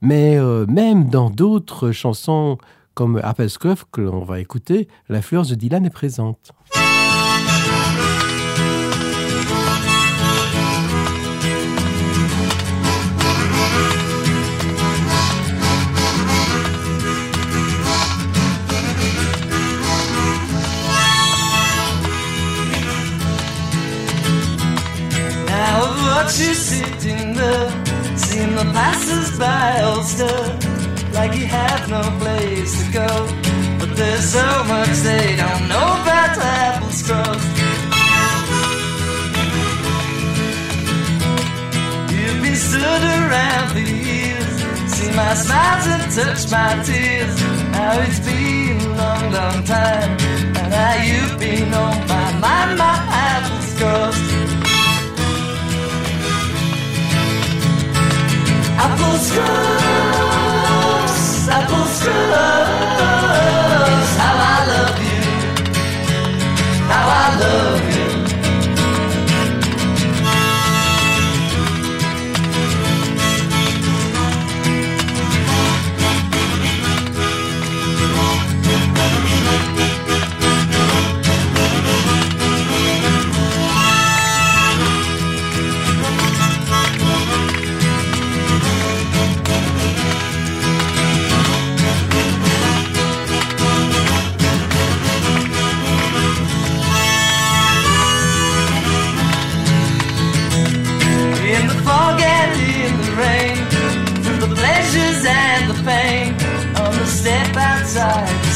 mais euh, même dans d'autres chansons comme Apple Scuff que l'on va écouter, l'influence de Dylan est présente. Watch you sitting there, seeing the passers-by all stir, like you have no place to go. But there's so much they don't know about apple scrub. You've been stood around for years, see my smiles and touch my tears. Now it's been a long, long time, and now you've been on my mind, my apple scrubs. I pull.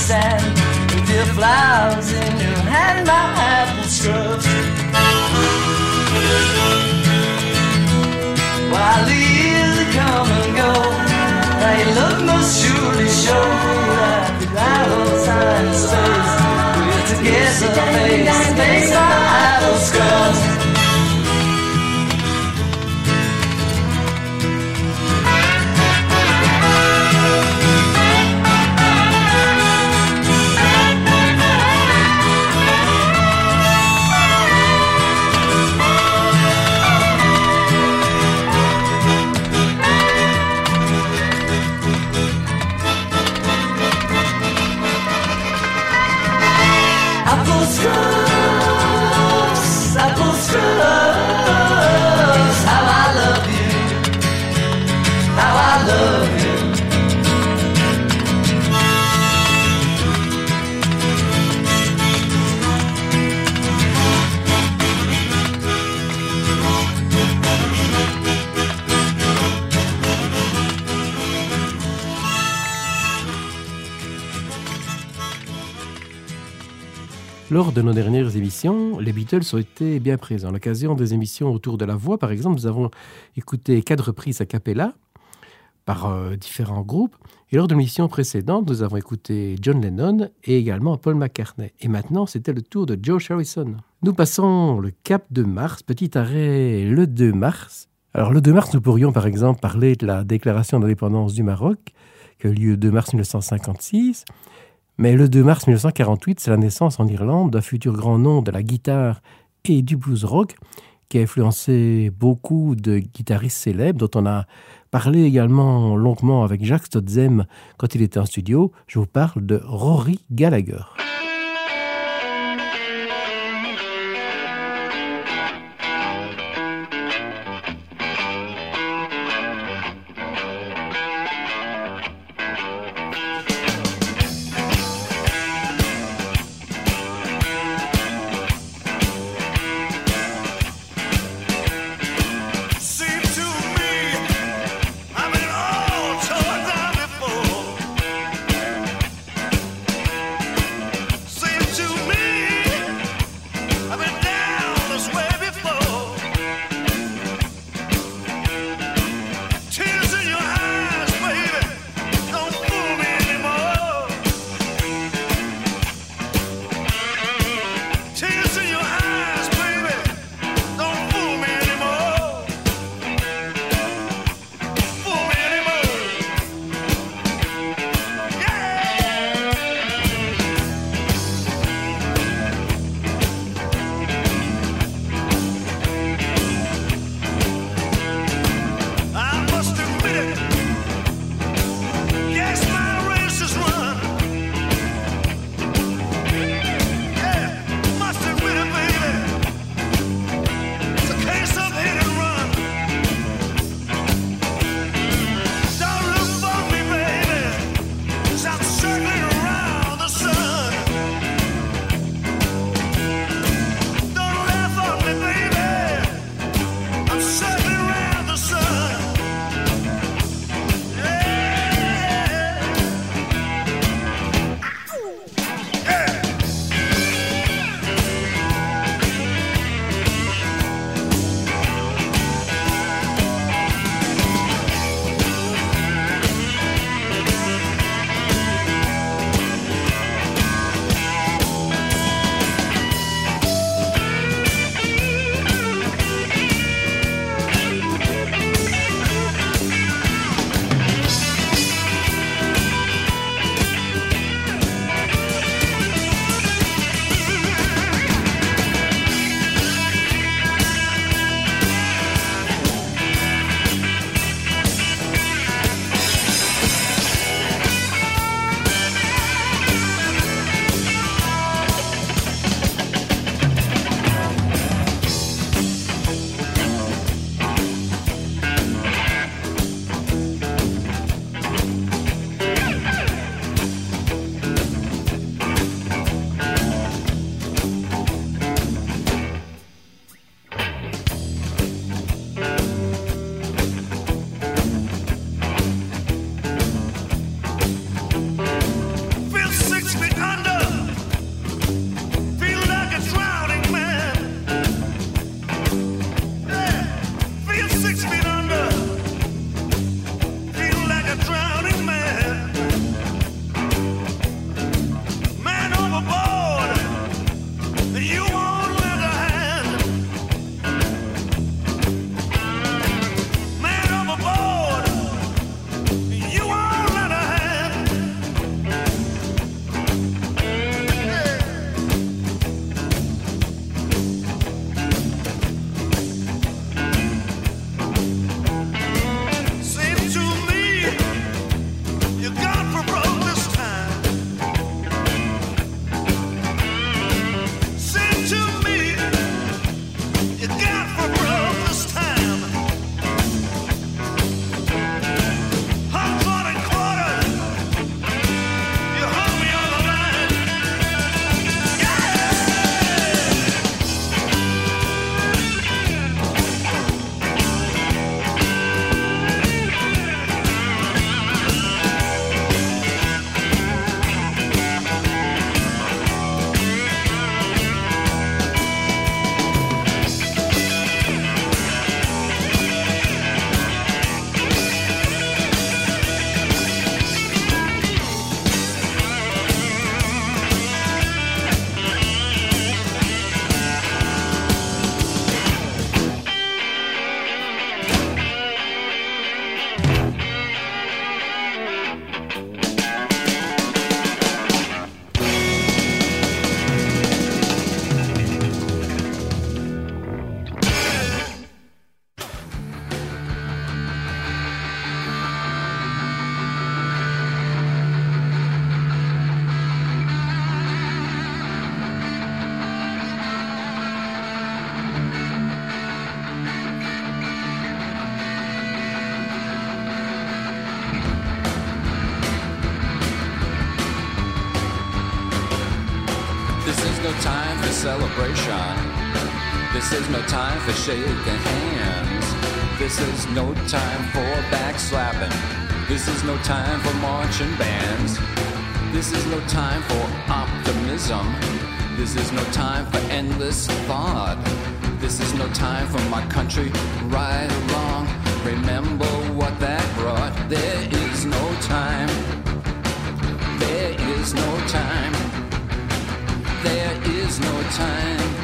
The with your flowers in your hand, my apple scrubs. While the years come and go, your love must surely show. That without all time and Lors de nos dernières émissions, les Beatles ont été bien présents. À l'occasion des émissions autour de la voix, par exemple, nous avons écouté quatre reprises a cappella par euh, différents groupes. Et lors de l'émission précédente, nous avons écouté John Lennon et également Paul McCartney. Et maintenant, c'était le tour de George Harrison. Nous passons le cap de Mars, petit arrêt le 2 mars. Alors le 2 mars, nous pourrions par exemple parler de la déclaration d'indépendance du Maroc, qui a eu lieu le 2 mars 1956. Mais le 2 mars 1948, c'est la naissance en Irlande d'un futur grand nom de la guitare et du blues rock qui a influencé beaucoup de guitaristes célèbres dont on a parlé également longuement avec Jacques Stotzem quand il était en studio. Je vous parle de Rory Gallagher. For shaking hands. This is no time for backslapping. This is no time for marching bands. This is no time for optimism. This is no time for endless thought. This is no time for my country, right along. Remember what that brought. There is no time. There is no time. There is no time.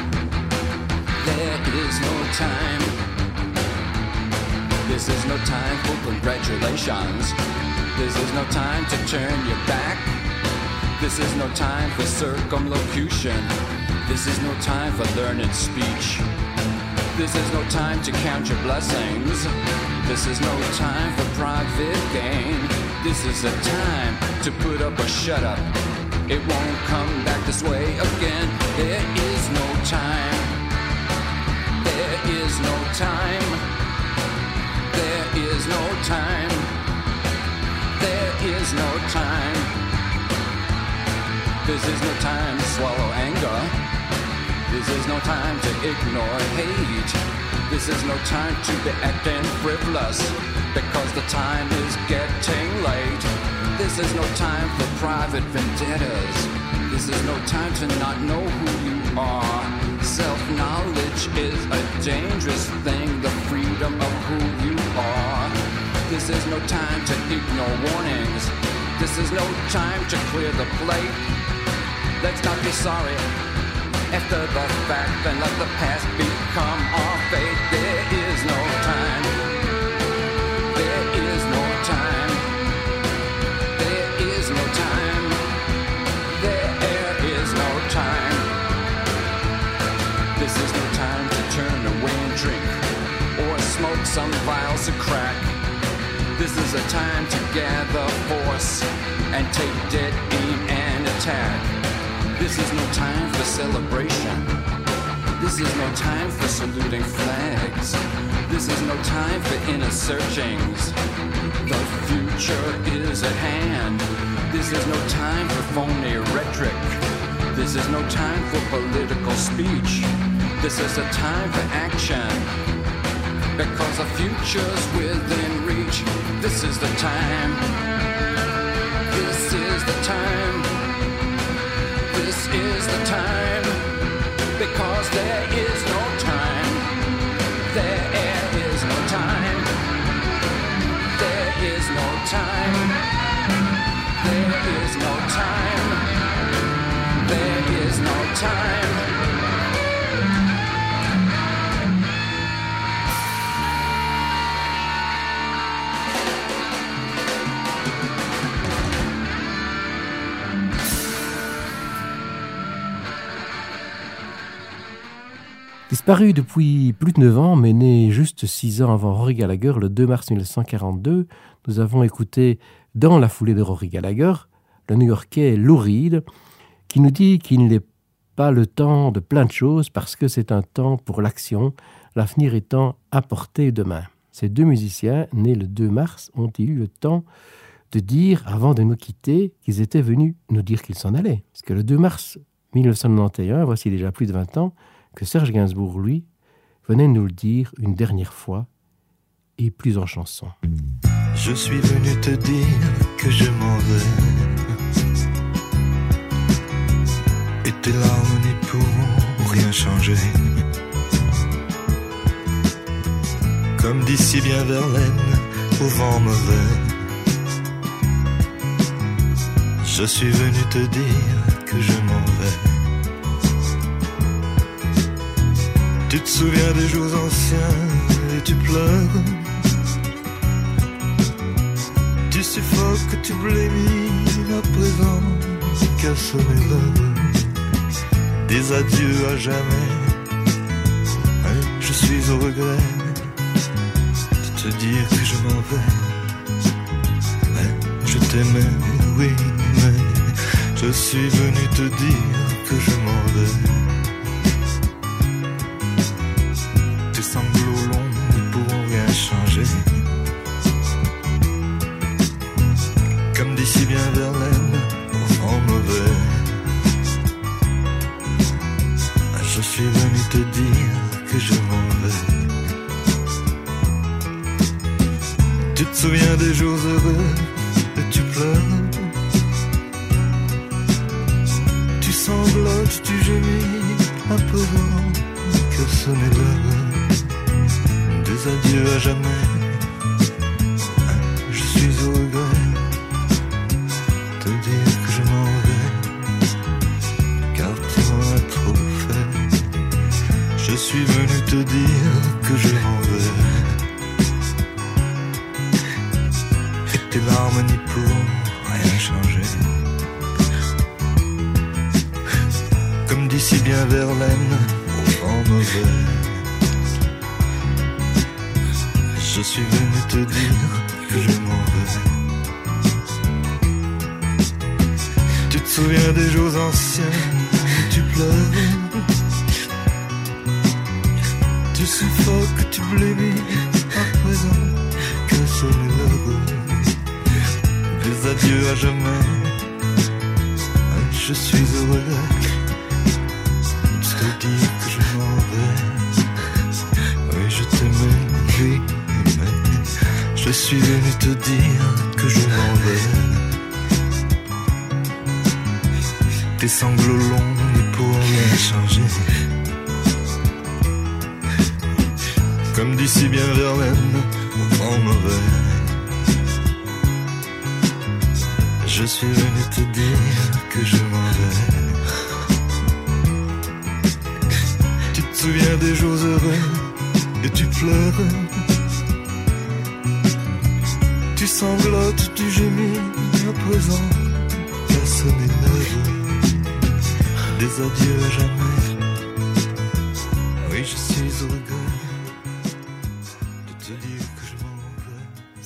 Is no time. This is no time for congratulations. This is no time to turn your back. This is no time for circumlocution. This is no time for learned speech. This is no time to count your blessings. This is no time for private gain. This is a time to put up or shut up. It won't come back this way again. There is no time. There is no time. There is no time. There is no time. This is no time to swallow anger. This is no time to ignore hate. This is no time to be acting frivolous because the time is getting late. This is no time for private vendettas. This is no time to not know who you are. Self knowledge is a dangerous thing, the freedom of who you are. This is no time to ignore warnings. This is no time to clear the plate. Let's not be sorry after the fact and let the past become our fate. There is no some vials of crack. This is a time to gather force and take dead aim and attack. This is no time for celebration. This is no time for saluting flags. This is no time for inner searchings. The future is at hand. This is no time for phony rhetoric. This is no time for political speech. This is a time for action. Because the future's within reach. This is the time. This is the time. This is the time. Because there is no Disparu depuis plus de 9 ans, mais né juste 6 ans avant Rory Gallagher, le 2 mars 1942, nous avons écouté, dans la foulée de Rory Gallagher, le New-Yorkais Lou Reed, qui nous dit qu'il n'est pas le temps de plein de choses parce que c'est un temps pour l'action, l'avenir étant à portée de main. Ces deux musiciens, nés le 2 mars, ont eu le temps de dire, avant de nous quitter, qu'ils étaient venus nous dire qu'ils s'en allaient. Parce que le 2 mars 1991, voici déjà plus de 20 ans, que Serge Gainsbourg, lui, venait nous le dire une dernière fois, et plus en chanson. Je suis venu te dire que je m'en vais. Et tes larmes n'y pourront rien changer. Comme d'ici bien Verlaine, au vent mauvais. Je suis venu te dire Tu te souviens des jours anciens et tu pleures. Tu suffoques, tu blémis à présent qu'à sonner l'heure des adieux à jamais. Hein, je suis au regret de te dire que je m'en vais. Hein, je t'aimais, oui, mais je suis venu te dire que je m'en vais. Comme dit si bien Verlaine, enfant mauvais. Je suis venu te dire que je m'en vais. Tu te souviens des jours heureux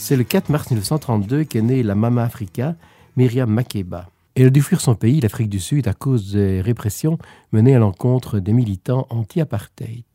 C'est le 4 mars 1932 qu'est née la Mama Africa, Myriam Makeba. Elle a dû fuir son pays, l'Afrique du Sud, à cause des répressions menées à l'encontre des militants anti-apartheid.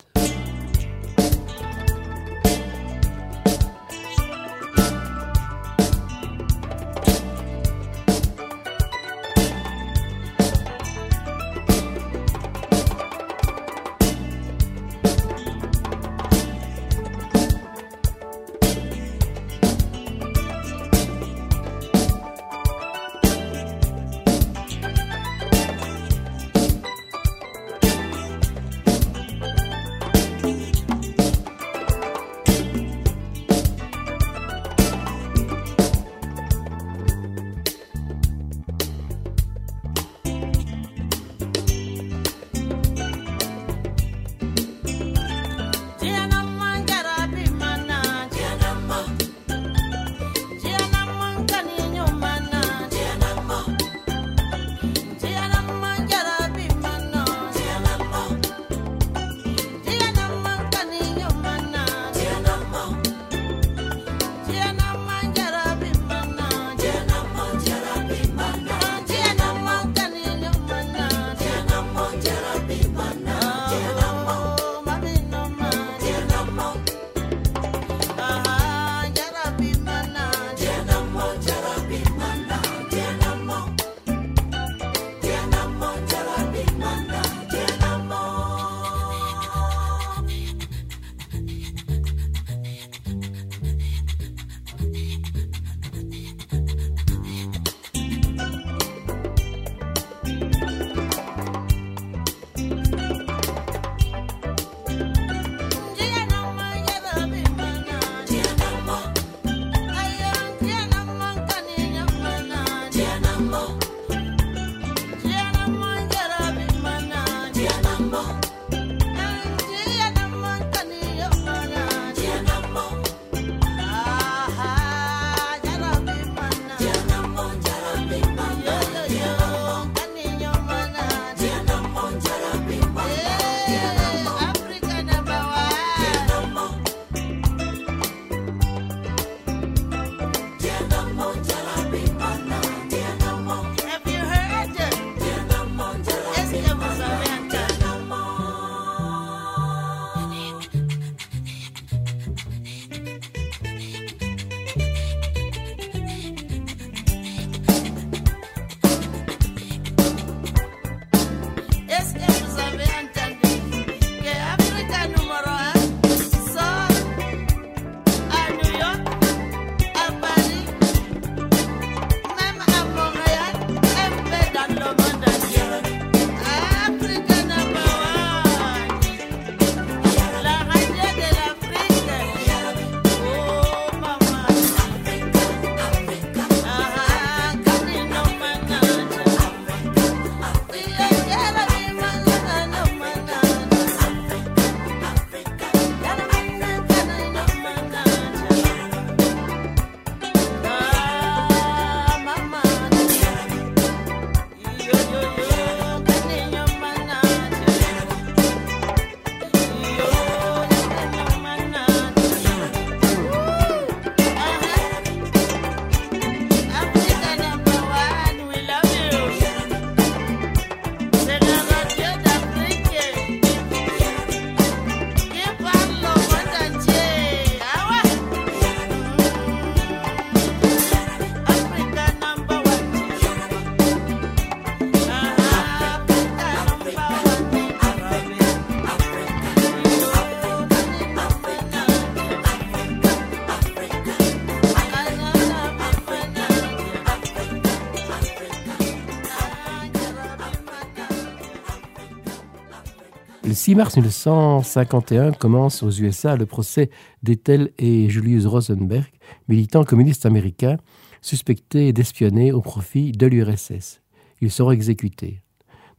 6 mars 1951 commence aux USA le procès d'Ethel et Julius Rosenberg, militants communistes américains suspectés d'espionner au profit de l'URSS. Ils seront exécutés.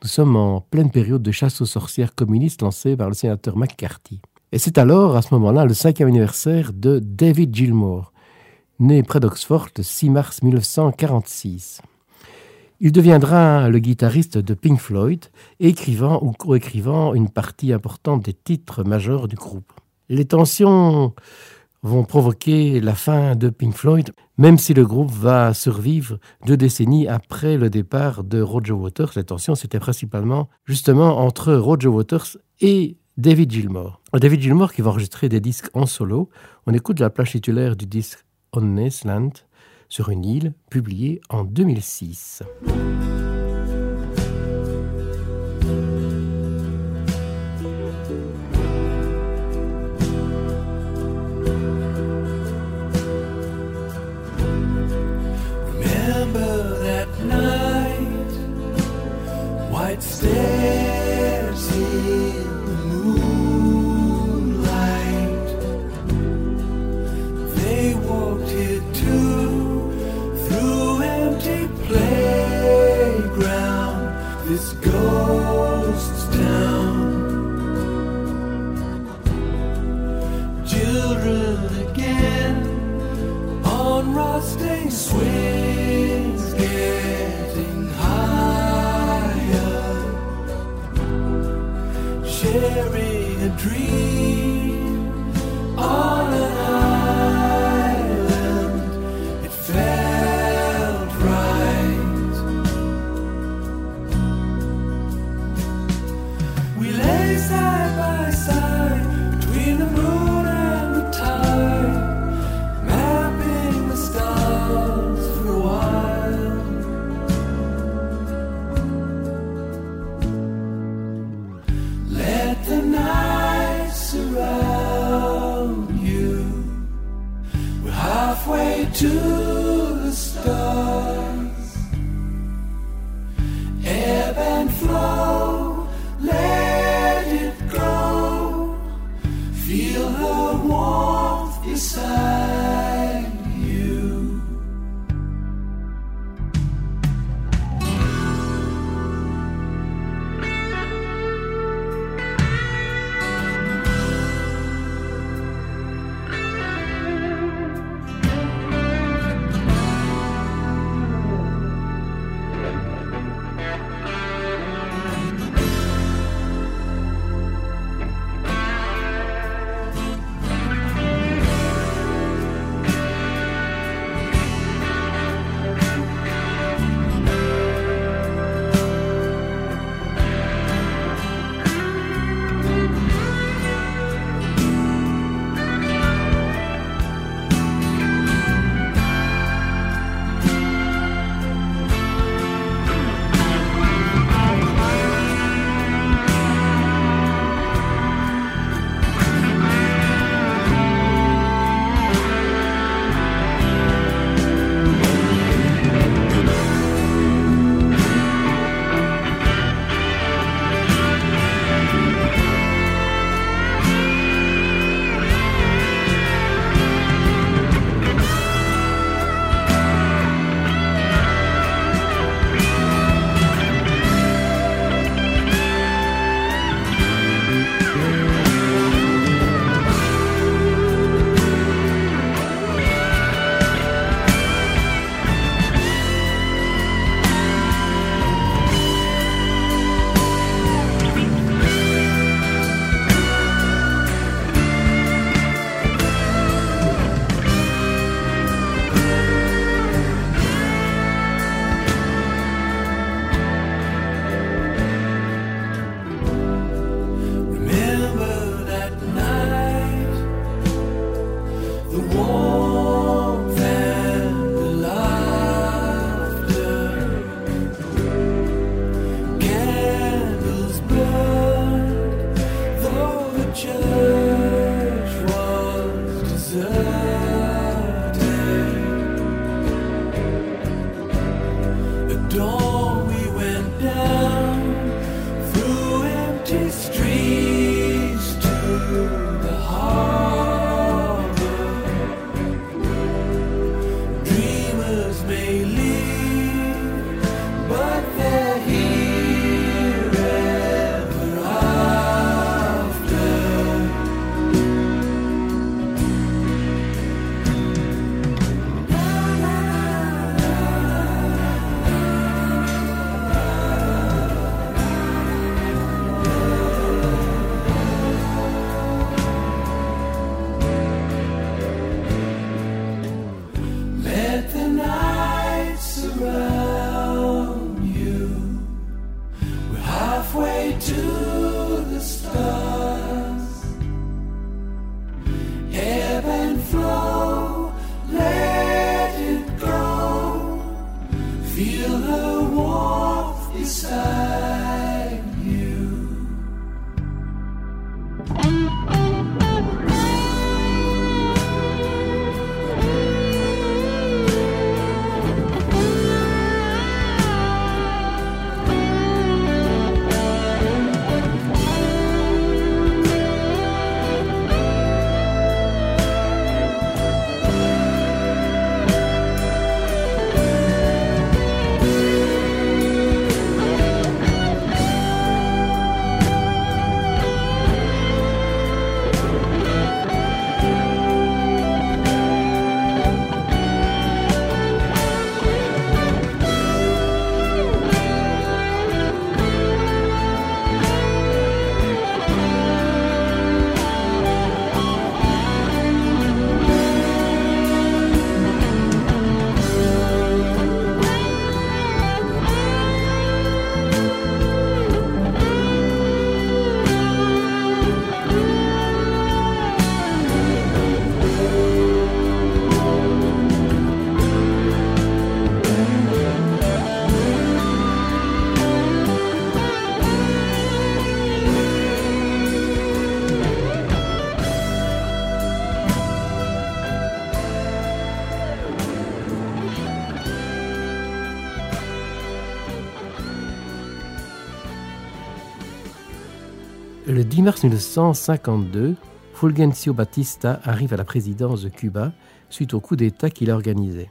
Nous sommes en pleine période de chasse aux sorcières communistes lancée par le sénateur McCarthy. Et c'est alors, à ce moment-là, le cinquième anniversaire de David Gilmour, né près d'Oxford le 6 mars 1946. Il deviendra le guitariste de Pink Floyd, écrivant ou coécrivant une partie importante des titres majeurs du groupe. Les tensions vont provoquer la fin de Pink Floyd, même si le groupe va survivre deux décennies après le départ de Roger Waters. Les tensions, c'était principalement justement entre Roger Waters et David Gilmour. David Gilmour qui va enregistrer des disques en solo. On écoute la plage titulaire du disque On Land sur une île, publié en 2006. 10 mars 1952, Fulgencio Batista arrive à la présidence de Cuba suite au coup d'État qu'il a organisé.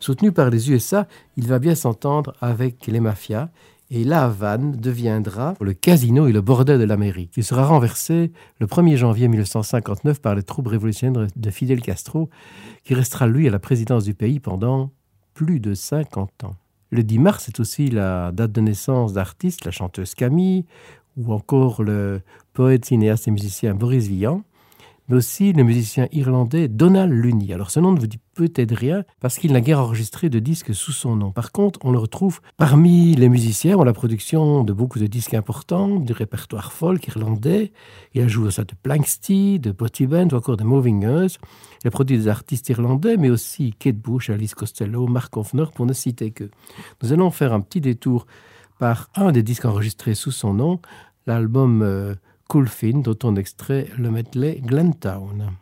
Soutenu par les USA, il va bien s'entendre avec les mafias et La Havane deviendra le casino et le bordel de l'Amérique. Il sera renversé le 1er janvier 1959 par les troupes révolutionnaires de Fidel Castro, qui restera lui à la présidence du pays pendant plus de 50 ans. Le 10 mars est aussi la date de naissance d'artistes, la chanteuse Camille, ou encore le poète, cinéaste et musicien Boris Vian, mais aussi le musicien irlandais Donald Lunny. Alors ce nom ne vous dit peut-être rien parce qu'il n'a guère enregistré de disques sous son nom. Par contre, on le retrouve parmi les musiciens en la production de beaucoup de disques importants, du répertoire folk irlandais. Il a joué au sein de Planksty, de Botty Band ou encore de Moving Earth. Il a produit des artistes irlandais, mais aussi Kate Bush, Alice Costello, Mark Hoffner, pour ne citer que. Nous allons faire un petit détour par un des disques enregistrés sous son nom, l'album euh, Cool Fin, dont on extrait le medley Glentown.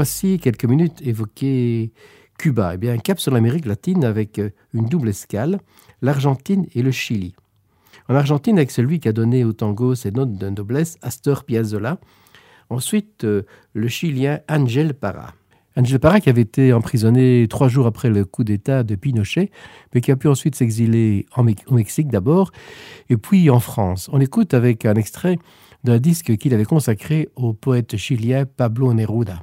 Voici quelques minutes évoqué Cuba. Eh bien, cap sur l'Amérique latine avec euh, une double escale, l'Argentine et le Chili. En Argentine, avec celui qui a donné au tango ses notes de noblesse, Astor Piazzolla. Ensuite, euh, le Chilien Angel Parra. Angel Parra qui avait été emprisonné trois jours après le coup d'État de Pinochet, mais qui a pu ensuite s'exiler au Mexique d'abord, et puis en France. On écoute avec un extrait d'un disque qu'il avait consacré au poète chilien Pablo Neruda.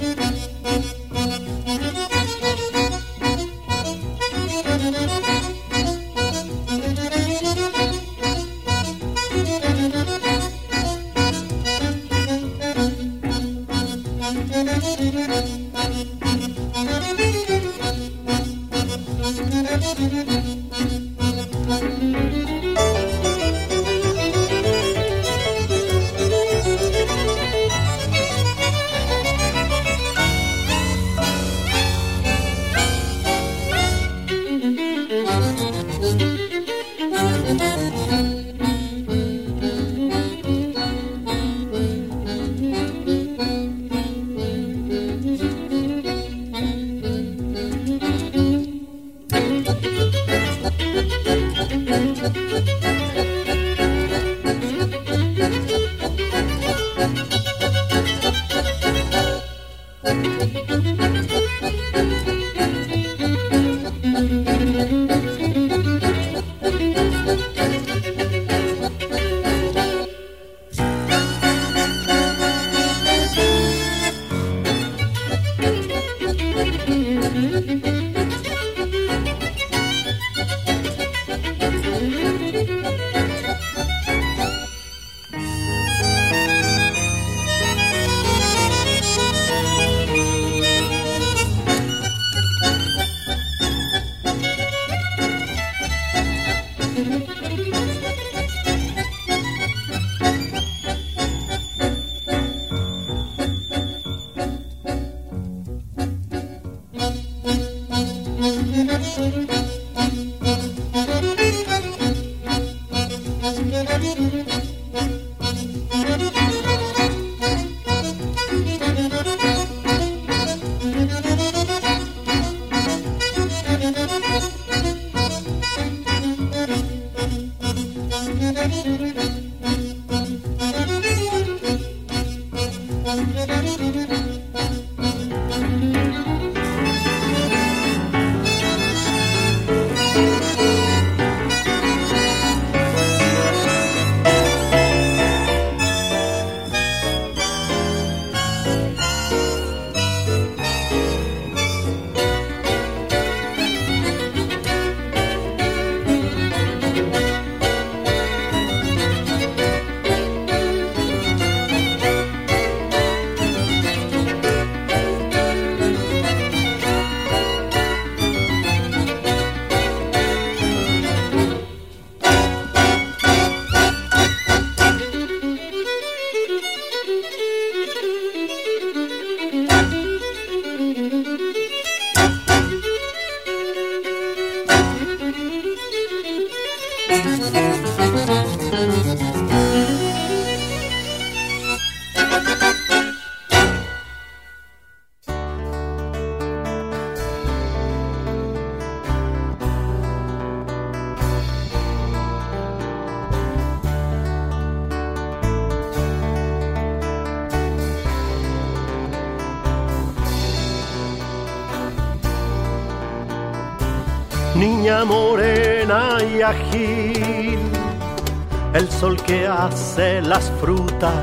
El sol que hace las frutas,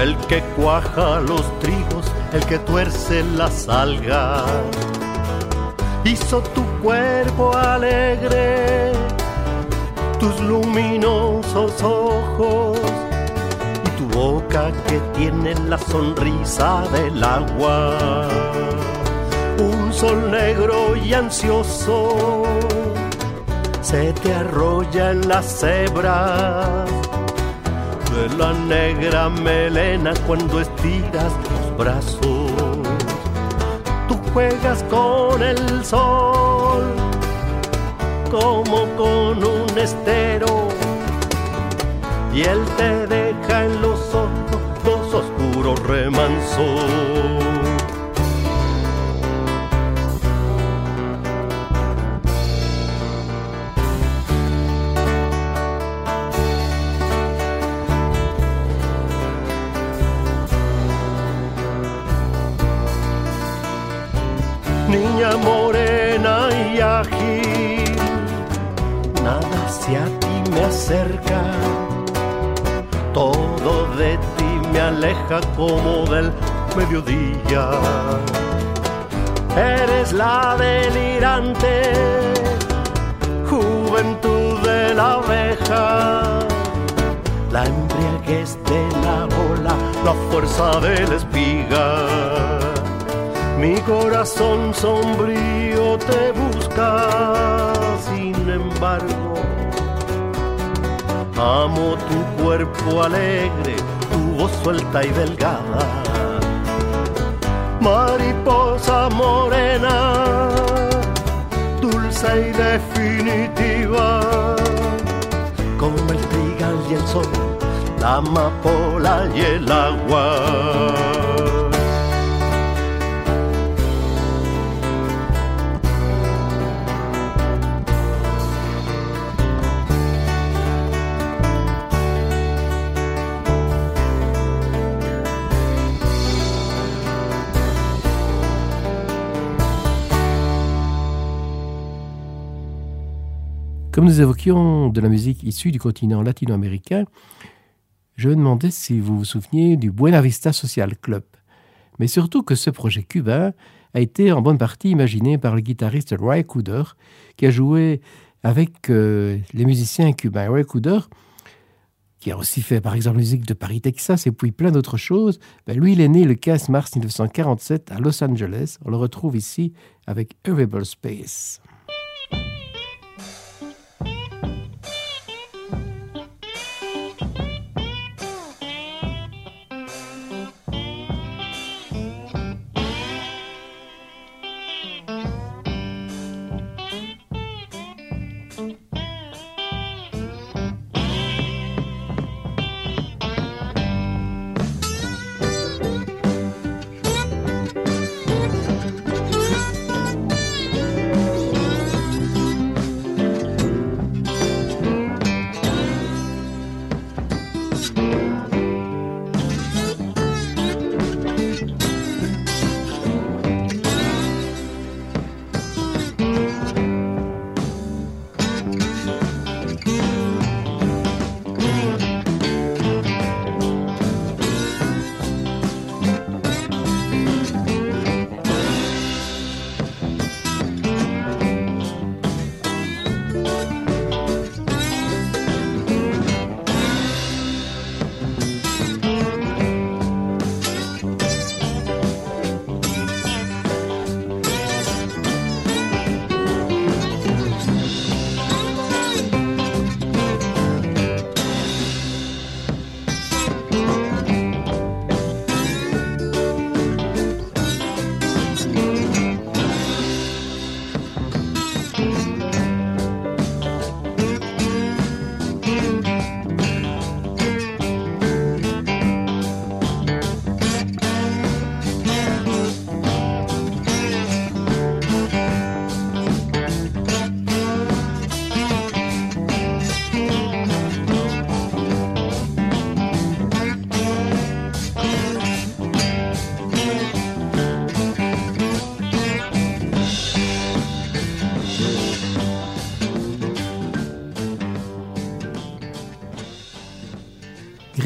el que cuaja los trigos, el que tuerce las algas, hizo tu cuerpo alegre, tus luminosos ojos y tu boca que tiene la sonrisa del agua. Un sol negro y ansioso se te arrolla en las hebras de la negra melena cuando estiras los brazos. Tú juegas con el sol como con un estero y él te como del mediodía. Eres la delirante juventud de la abeja, la embriaguez de la ola, la fuerza de la espiga. Mi corazón sombrío te busca, sin embargo, amo tu cuerpo alegre, suelta y delgada. Mariposa morena, dulce y definitiva, como el trigal y el sol, la amapola y el agua. Comme nous évoquions de la musique issue du continent latino-américain, je me demandais si vous vous souveniez du Buena Vista Social Club, mais surtout que ce projet cubain a été en bonne partie imaginé par le guitariste Ray Cooder, qui a joué avec euh, les musiciens cubains. Ray Cooder, qui a aussi fait par exemple musique de Paris, Texas, et puis plein d'autres choses, ben, lui, il est né le 15 mars 1947 à Los Angeles. On le retrouve ici avec Arrival Space.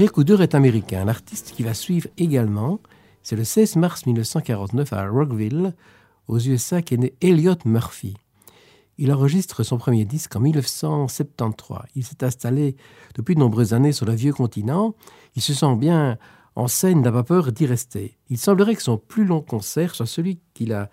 Greg Cooder est américain. L'artiste qui va suivre également, c'est le 16 mars 1949 à Rockville, aux USA, qu'est né Elliot Murphy. Il enregistre son premier disque en 1973. Il s'est installé depuis de nombreuses années sur le vieux continent. Il se sent bien en scène, n'a pas peur d'y rester. Il semblerait que son plus long concert soit celui qu'il a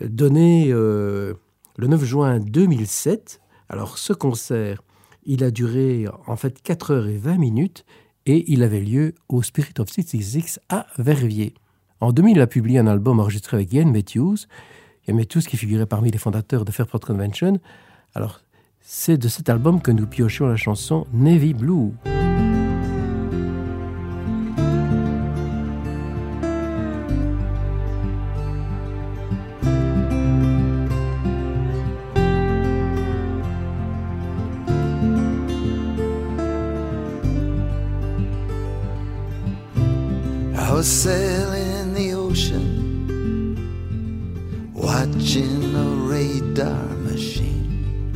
donné euh, le 9 juin 2007. Alors ce concert Il a duré en fait 4 heures et 20 minutes et il avait lieu au Spirit of 66 à Verviers. En 2000, il a publié un album enregistré avec Ian Matthews. Ian Matthews qui figurait parmi les fondateurs de Fairport Convention. Alors, c'est de cet album que nous piochions la chanson Navy Blue. Sailing the ocean, watching a radar machine.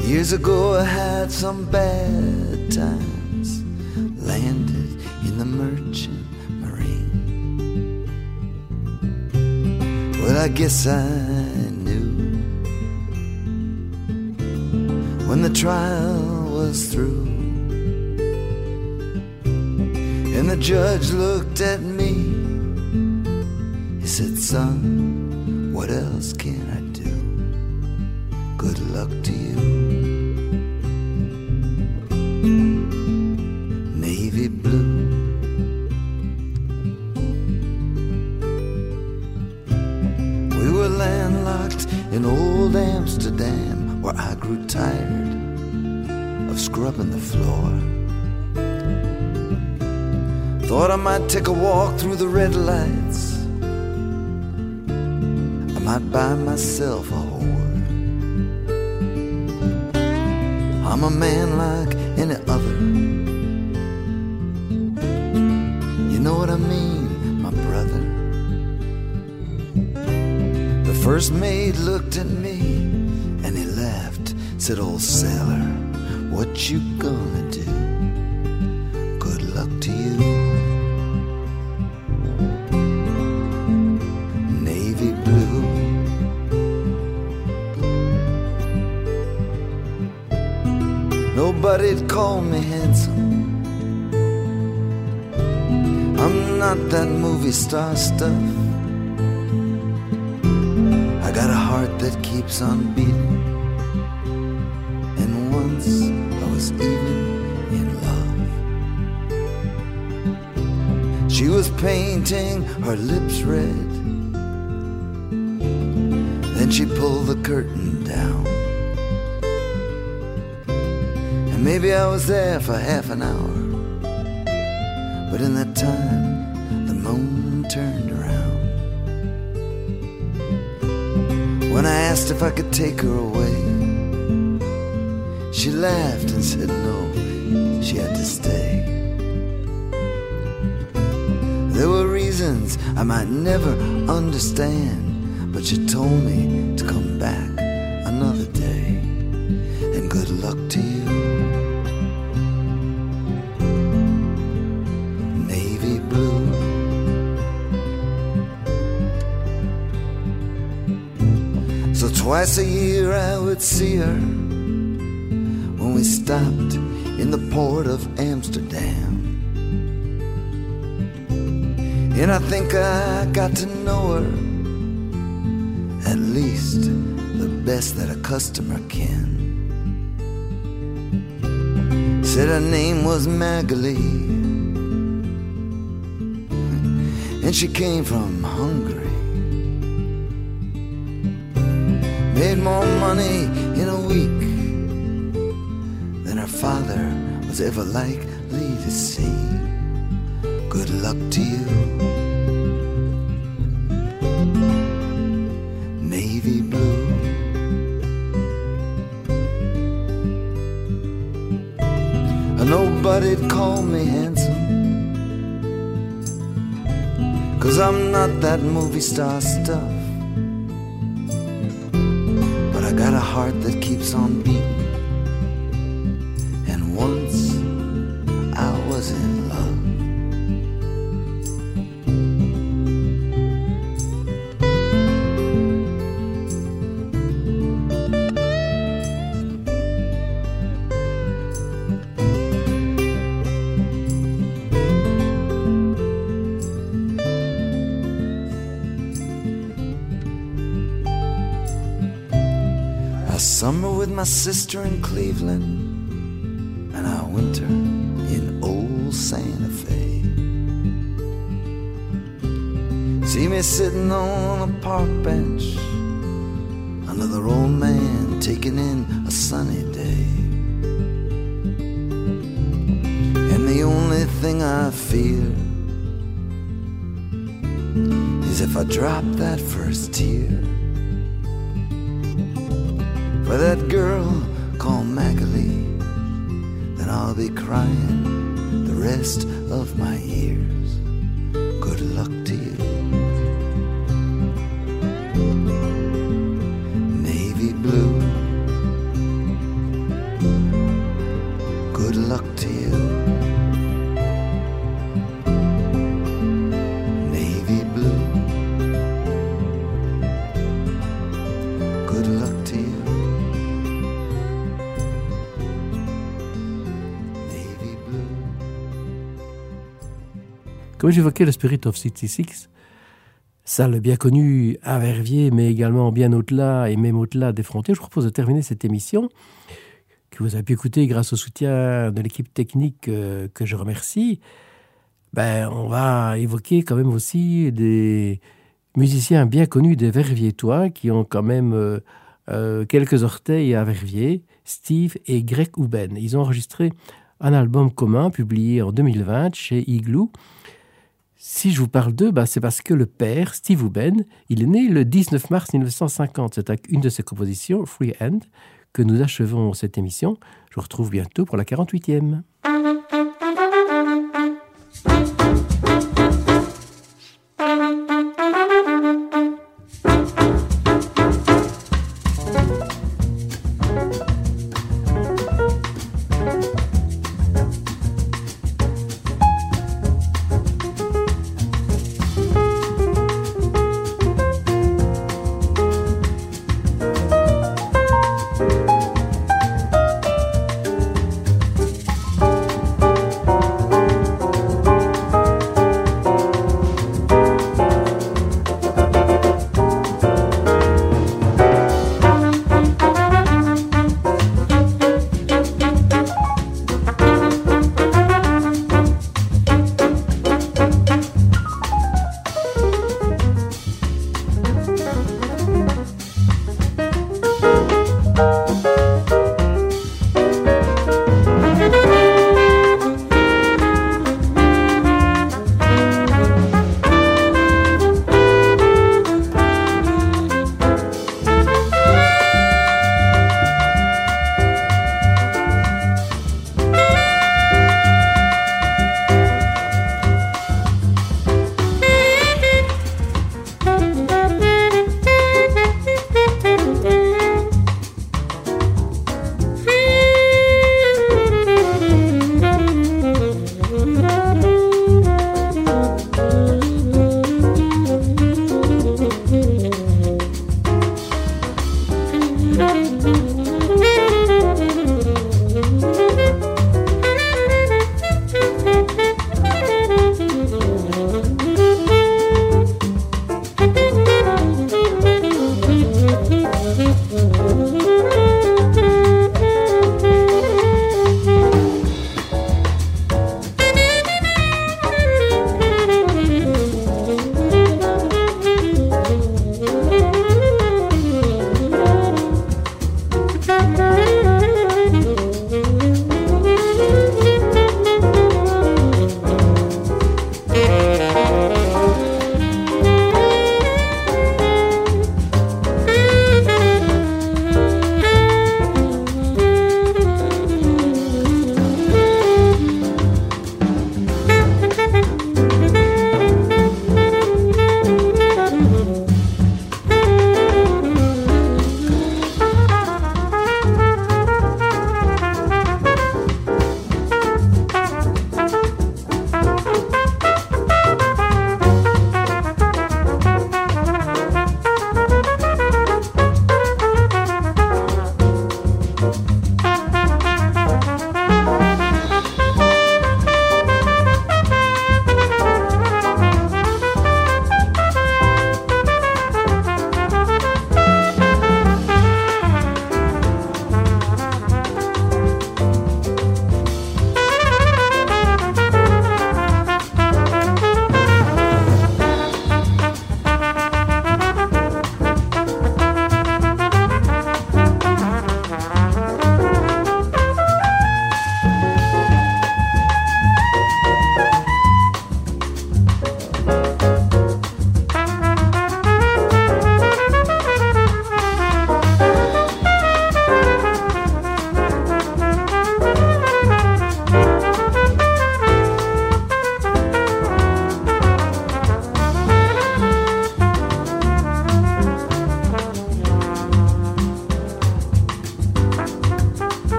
Years ago, I had some bad times, landed in the merchant marine. Well, I guess I knew when the trial was through. And the judge looked at me. He said, Son, what else can I do? Good luck to you. Navy blue. We were landlocked in old Amsterdam, where I grew tired of scrubbing the floor. Thought I might take a walk through the red lights. I might buy myself a whore. I'm a man like any other. You know what I mean, my brother. The first mate looked at me and he laughed. Said, Old sailor, what you gonna star stuff. I got a heart that keeps on beating. And once I was even in love. She was painting her lips red. Then she pulled the curtain down. And maybe I was there for half an hour. If I could take her away, she laughed and said no, she had to stay. There were reasons I might never understand, but she told me to come back see her when we stopped in the port of Amsterdam. And I think I got to know her at least the best that a customer can. Said her name was Magali, and she came from Hungary. Made more money ever likely to see. Good luck to you. Navy blue. Nobody'd call me handsome. Cause I'm not that movie star stuff. But I got a heart that keeps on beating. Sister in Cleveland, and I winter in old Santa Fe. See me sitting on a park bench, another old man taking in a sunny day. And the only thing I fear is if I drop that first tear crying the rest of my Comme j'évoquais le Spirit of 66, salle bien connue à Verviers, mais également bien au-delà et même au-delà des frontières, je vous propose de terminer cette émission que vous avez pu écouter grâce au soutien de l'équipe technique euh, que je remercie. Ben, on va évoquer quand même aussi des musiciens bien connus des Verviétois qui ont quand même euh, euh, quelques orteils à Verviers, Steve et Greg Huben. Ils ont enregistré un album commun publié en 2020 chez Igloo. Si je vous parle d'eux, bah, c'est parce que le père, Steve Huben, il est né le 19 mars 1950. C'est avec une de ses compositions, Free Hand, que nous achevons cette émission. Je vous retrouve bientôt pour la 48e.